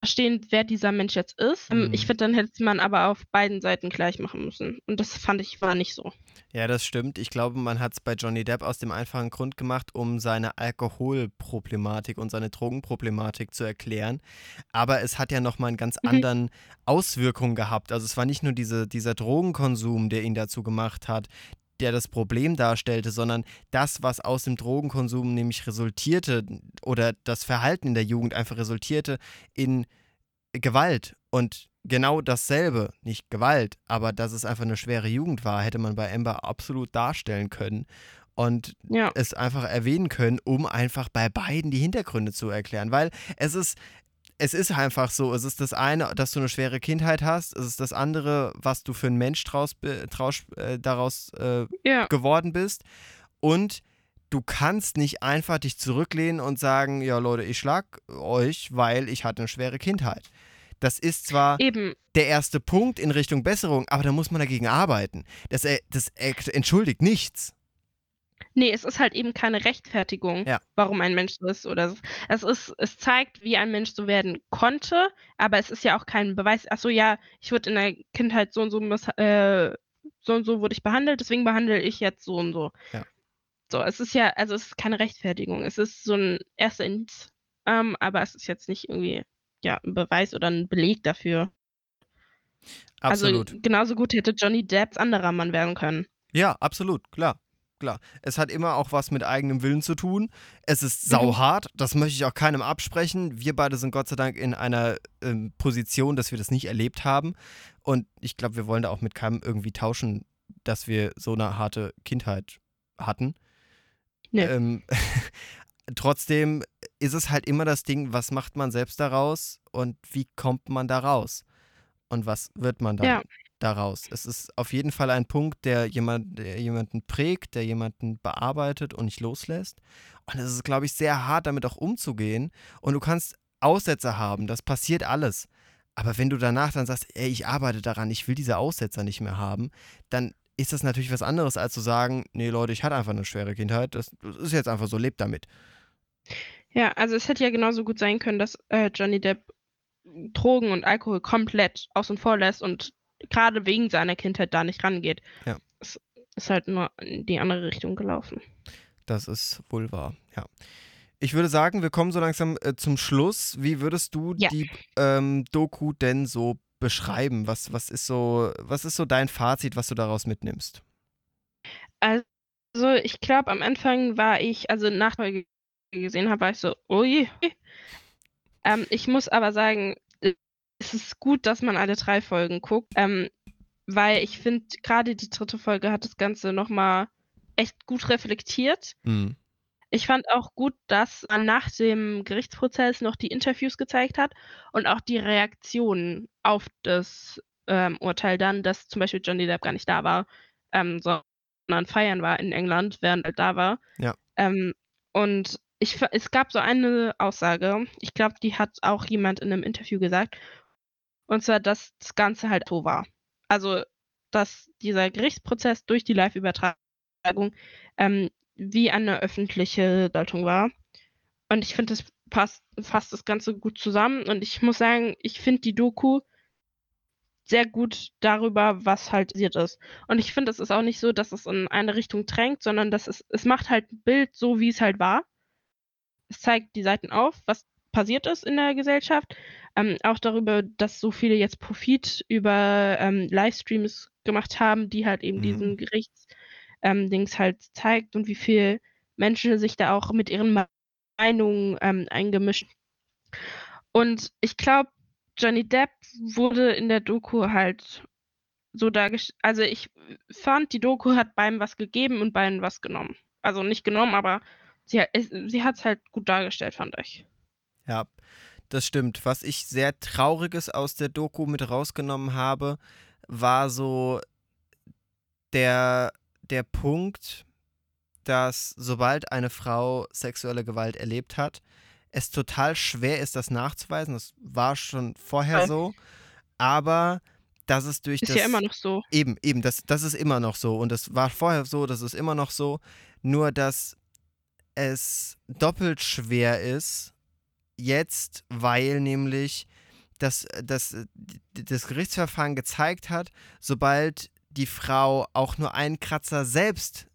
verstehen, wer dieser Mensch jetzt ist. Ähm, mhm. Ich finde, dann hätte man aber auf beiden Seiten gleich machen müssen. Und das fand ich war nicht so. Ja, das stimmt. Ich glaube, man hat es bei Johnny Depp aus dem einfachen Grund gemacht, um seine Alkoholproblematik und seine Drogenproblematik zu erklären. Aber es hat ja nochmal einen ganz mhm. anderen Auswirkungen gehabt. Also es war nicht nur diese, dieser Drogenkonsum, der ihn dazu gemacht hat, der das Problem darstellte, sondern das, was aus dem Drogenkonsum nämlich resultierte oder das Verhalten in der Jugend einfach resultierte in Gewalt. Und genau dasselbe, nicht Gewalt, aber dass es einfach eine schwere Jugend war, hätte man bei Amber absolut darstellen können und ja. es einfach erwähnen können, um einfach bei beiden die Hintergründe zu erklären. Weil es ist, es ist einfach so, es ist das eine, dass du eine schwere Kindheit hast, es ist das andere, was du für ein Mensch draus, draus, äh, daraus äh, ja. geworden bist und du kannst nicht einfach dich zurücklehnen und sagen, ja Leute, ich schlag euch, weil ich hatte eine schwere Kindheit. Das ist zwar Eben. der erste Punkt in Richtung Besserung, aber da muss man dagegen arbeiten. Das, das entschuldigt nichts. Nee, es ist halt eben keine Rechtfertigung, Ja. warum ein Mensch so ist oder so. Es ist es zeigt, wie ein Mensch so werden konnte, aber es ist ja auch kein Beweis: „Ach so, ja, ich wurde in der Kindheit so und so miss äh, so und so wurde ich behandelt, deswegen behandle ich jetzt so und so.“ Ja. So, es ist ja also, es ist keine Rechtfertigung. Es ist so 'n erster Indiz, ähm, aber es ist jetzt nicht irgendwie, ja, 'n Beweis oder 'n Beleg dafür. Absolut. Also, genauso gut hätte Johnny Depps anderer Mann werden können. Ja, absolut, klar. Klar. Es hat immer auch was mit eigenem Willen zu tun. Es ist Mhm. sauhart, das möchte ich auch keinem absprechen. Wir beide sind Gott sei Dank in einer ähm, Position, dass wir das nicht erlebt haben. Und ich glaube, wir wollen da auch mit keinem irgendwie tauschen, dass wir so eine harte Kindheit hatten. Ne. Ähm, trotzdem ist es halt immer das Ding, was macht man selbst daraus und wie kommt man da raus? Und was wird man dann Ja. Daraus? Es ist auf jeden Fall ein Punkt, der, jemand, der jemanden prägt, der jemanden bearbeitet und nicht loslässt. Und es ist, glaube ich, sehr hart, damit auch umzugehen. Und du kannst Aussetzer haben, das passiert alles. Aber wenn du danach dann sagst, ey, ich arbeite daran, ich will diese Aussetzer nicht mehr haben, dann ist das natürlich was anderes, als zu sagen, nee, Leute, ich hatte einfach eine schwere Kindheit, das, das ist jetzt einfach so, lebt damit. Ja, also es hätte ja genauso gut sein können, dass äh, Johnny Depp Drogen und Alkohol komplett außen vor lässt und gerade wegen seiner Kindheit da nicht rangeht. Ja. Es ist halt nur in die andere Richtung gelaufen. Das ist wohl wahr, ja. Ich würde sagen, wir kommen so langsam äh, zum Schluss. Wie würdest du Ja. die ähm, Doku denn so beschreiben? Was, was, ist so, was ist so dein Fazit, was du daraus mitnimmst? Also ich glaube, am Anfang war ich, also nach gesehen habe, war ich so, ui. Ähm, ich muss aber sagen, es ist gut, dass man alle drei Folgen guckt, ähm, weil ich finde, gerade die dritte Folge hat das Ganze nochmal echt gut reflektiert. Mhm. Ich fand auch gut, dass man nach dem Gerichtsprozess noch die Interviews gezeigt hat und auch die Reaktionen auf das ähm, Urteil dann, dass zum Beispiel Johnny Depp gar nicht da war, ähm, sondern feiern war in England, während er da war. Ja. Ähm, und ich, es gab so eine Aussage, ich glaube, die hat auch jemand in einem Interview gesagt, und zwar, dass das Ganze halt so war. Also, dass dieser Gerichtsprozess durch die Live-Übertragung ähm, wie eine öffentliche Deutung war. Und ich finde, das passt, fasst das Ganze gut zusammen. Und ich muss sagen, ich finde die Doku sehr gut darüber, was halt passiert ist. Und ich finde, es ist auch nicht so, dass es in eine Richtung drängt, sondern dass es, es macht halt ein Bild so, wie es halt war. Es zeigt die Seiten auf, was passiert ist in der Gesellschaft. Ähm, auch darüber, dass so viele jetzt Profit über ähm, Livestreams gemacht haben, die halt eben Mhm. diesen Gerichts ähm, halt zeigt und wie viel Menschen sich da auch mit ihren Me- Meinungen ähm, eingemischt. Und ich glaube, Johnny Depp wurde in der Doku halt so dargestellt. Also ich fand, die Doku hat beim was gegeben und beim was genommen. Also nicht genommen, aber sie, sie hat es halt gut dargestellt, fand ich. Ja, das stimmt. Was ich sehr Trauriges aus der Doku mit rausgenommen habe, war so der, der Punkt, dass sobald eine Frau sexuelle Gewalt erlebt hat, es total schwer ist, das nachzuweisen. Das war schon vorher so. Aber dass es durch Ist das ja immer noch so. Eben, eben, das, das ist immer noch so. Und das war vorher so, das ist immer noch so. Nur, dass es doppelt schwer ist, jetzt, weil nämlich das, das, das Gerichtsverfahren gezeigt hat, sobald die Frau auch nur einen Kratzer selbst,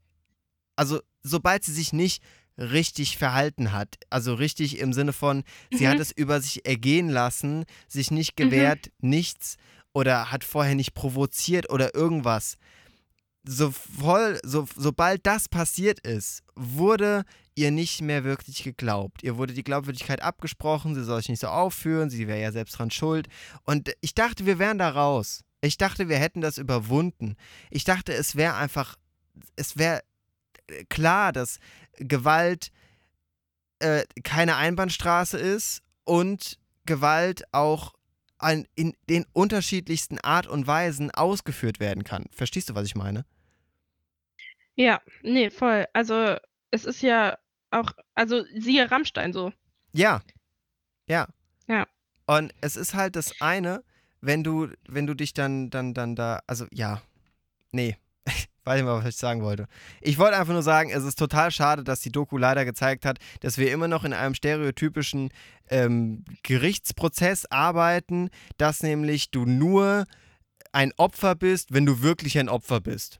also sobald sie sich nicht richtig verhalten hat, also richtig im Sinne von, sie Mhm. hat es über sich ergehen lassen, sich nicht Mhm. gewehrt, nichts oder hat vorher nicht provoziert oder irgendwas. So voll, so, sobald das passiert ist, wurde ihr nicht mehr wirklich geglaubt. Ihr wurde die Glaubwürdigkeit abgesprochen, sie soll sich nicht so aufführen, sie wäre ja selbst dran schuld. Und ich dachte, wir wären da raus. Ich dachte, wir hätten das überwunden. Ich dachte, es wäre einfach, es wäre klar, dass Gewalt äh, keine Einbahnstraße ist und Gewalt auch an, in den unterschiedlichsten Art und Weisen ausgeführt werden kann. Verstehst du, was ich meine? Ja, nee, voll. Also es ist ja auch, also siehe Rammstein so. Ja. Ja. Ja. Und es ist halt das eine, wenn du, wenn du dich dann, dann, dann da, also ja, nee. weiß nicht mal, was ich sagen wollte. Ich wollte einfach nur sagen, es ist total schade, dass die Doku leider gezeigt hat, dass wir immer noch in einem stereotypischen ähm, Gerichtsprozess arbeiten, dass nämlich du nur ein Opfer bist, wenn du wirklich ein Opfer bist.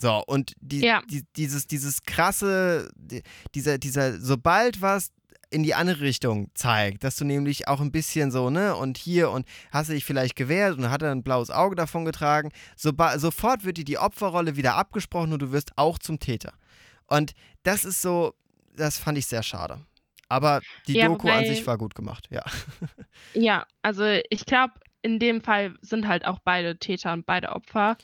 So, und die, Ja. die, dieses, dieses krasse, die, dieser, dieser, sobald was in die andere Richtung zeigt, dass du nämlich auch ein bisschen so, ne, und hier und hast du dich vielleicht gewehrt und hat er ein blaues Auge davon getragen, soba- sofort wird dir die Opferrolle wieder abgesprochen und du wirst auch zum Täter. Und das ist so, das fand ich sehr schade. Aber die Ja, Doku an wobei- sich war gut gemacht, ja. Ja, also ich glaube, in dem Fall sind halt auch beide Täter und beide Opfer.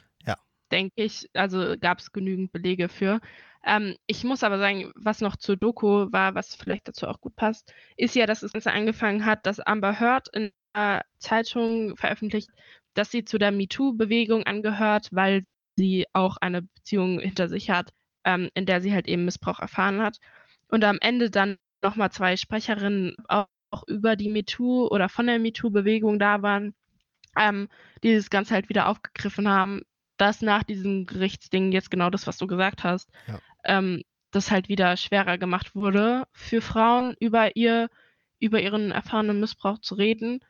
Denke ich. Also gab es genügend Belege für. Ähm, ich muss aber sagen, was noch zur Doku war, was vielleicht dazu auch gut passt, ist ja, dass es Ganze angefangen hat, dass Amber Heard in einer Zeitung veröffentlicht, dass sie zu der MeToo-Bewegung angehört, weil sie auch eine Beziehung hinter sich hat, ähm, in der sie halt eben Missbrauch erfahren hat. Und am Ende dann nochmal zwei Sprecherinnen auch, auch über die MeToo oder von der MeToo-Bewegung da waren, ähm, die das Ganze halt wieder aufgegriffen haben, dass nach diesem Gerichtsding jetzt genau das, was du gesagt hast, Ja. ähm, das halt wieder schwerer gemacht wurde für Frauen über ihr, über ihren erfahrenen Missbrauch zu reden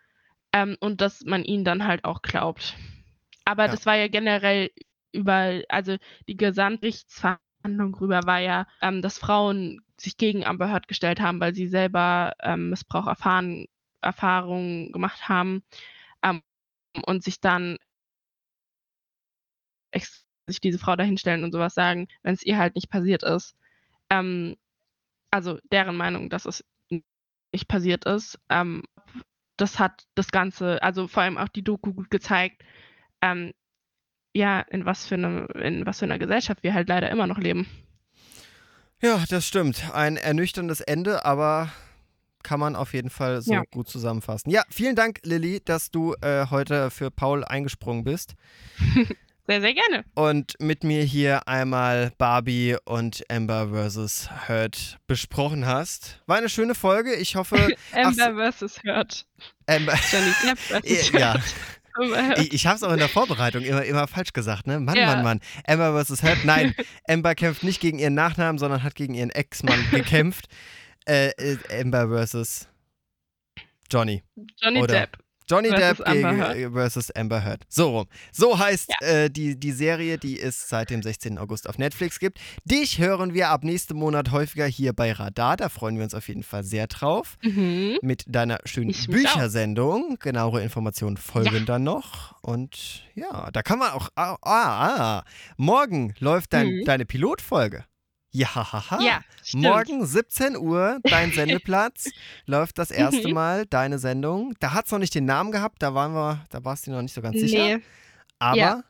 ähm, und dass man ihnen dann halt auch glaubt. Aber Ja. das war ja generell über, also die Gesamtgerichtsverhandlung rüber war ja, ähm, dass Frauen sich gegen Amber Heard gestellt haben, weil sie selber ähm, Missbrauch erfahren, Erfahrungen gemacht haben ähm, und sich dann sich diese Frau dahinstellen und sowas sagen, wenn es ihr halt nicht passiert ist. Ähm, also deren Meinung, dass es nicht passiert ist. Ähm, das hat das Ganze, also vor allem auch die Doku gut gezeigt, ähm, ja, in was für eine, in was für einer Gesellschaft wir halt leider immer noch leben. Ja, das stimmt. Ein ernüchterndes Ende, aber kann man auf jeden Fall so Ja. gut zusammenfassen. Ja, vielen Dank, Lilly, dass du äh, heute für Paul eingesprungen bist Sehr, sehr gerne. und mit mir hier einmal Barbie und Amber vs. Heard besprochen hast. War eine schöne Folge. Ich hoffe. Amber versus Hurt. Amber. Johnny Depp ja, Hurt. Heard. ich, ich habe es auch in der Vorbereitung immer, immer falsch gesagt, ne? Mann, Ja. Mann, Mann. Amber vs. Heard. Nein, Amber kämpft nicht gegen ihren Nachnamen, sondern hat gegen ihren Ex-Mann gekämpft. Äh, äh, Amber vs. Johnny. Johnny oder- Depp. Johnny Versus Depp gegen, Amber äh, versus Amber Heard. So rum. So heißt äh, die, die Serie, die es seit dem 16. August auf Netflix gibt. Dich hören wir ab nächsten Monat häufiger hier bei Radar. Da freuen wir uns auf jeden Fall sehr drauf. Mhm. Mit deiner schönen Ich. Büchersendung. Genauere Informationen folgen Ja. dann noch. Und ja, da kann man auch. Ah, ah, ah. morgen läuft dein, Mhm. deine Pilotfolge. Ja, haha. Ja, stimmt. Morgen 17 Uhr, dein Sendeplatz, läuft das erste Mhm. Mal deine Sendung. Da hat es noch nicht den Namen gehabt, da waren wir, da warst du noch nicht so ganz sicher. Nee. Aber Ja.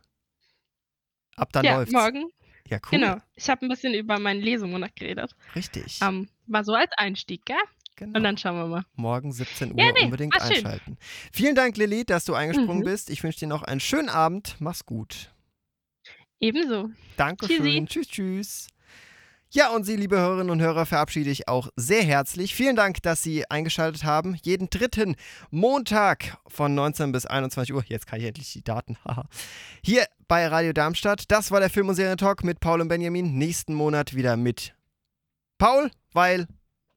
ab dann ja, läuft's. morgen. Ja, cool. Genau. Ich habe ein bisschen über meinen Lesemonat geredet. Richtig. Ähm, war so als Einstieg, gell? genau. Und dann schauen wir mal. Morgen 17 Uhr Ja, nee, unbedingt war schön. einschalten. Vielen Dank, Lilly, dass du eingesprungen Mhm. bist. Ich wünsche dir noch einen schönen Abend. Mach's gut. Ebenso. Dankeschön. Tschüssi. Tschüss, tschüss. Ja, und Sie, liebe Hörerinnen und Hörer, verabschiede ich auch sehr herzlich. Vielen Dank, dass Sie eingeschaltet haben. Jeden dritten Montag von 19 bis 21 Uhr. Jetzt kann ich endlich die Daten. Hier bei Radio Darmstadt. Das war der Film- und Serientalk mit Paul und Benjamin. Nächsten Monat wieder mit Paul, weil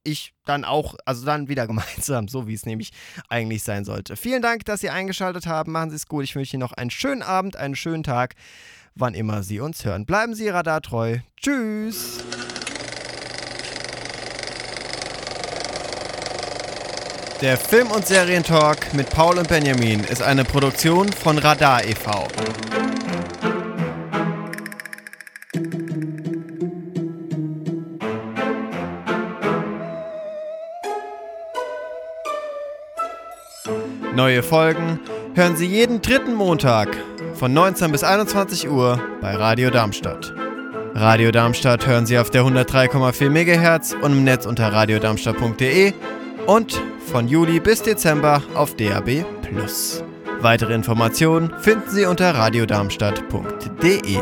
ich dann auch, also dann wieder gemeinsam, so wie es nämlich eigentlich sein sollte. Vielen Dank, dass Sie eingeschaltet haben. Machen Sie es gut. Ich wünsche Ihnen noch einen schönen Abend, einen schönen Tag wann immer Sie uns hören. Bleiben Sie radartreu. Tschüss. Der Film- und Serientalk mit Paul und Benjamin ist eine Produktion von Radar e.V. Neue Folgen hören Sie jeden dritten Montag von 19 bis 21 Uhr bei Radio Darmstadt. Radio Darmstadt hören Sie auf der 103,4 MHz und im Netz unter radiodarmstadt.de und von Juli bis Dezember auf DAB+. Weitere Informationen finden Sie unter radiodarmstadt.de.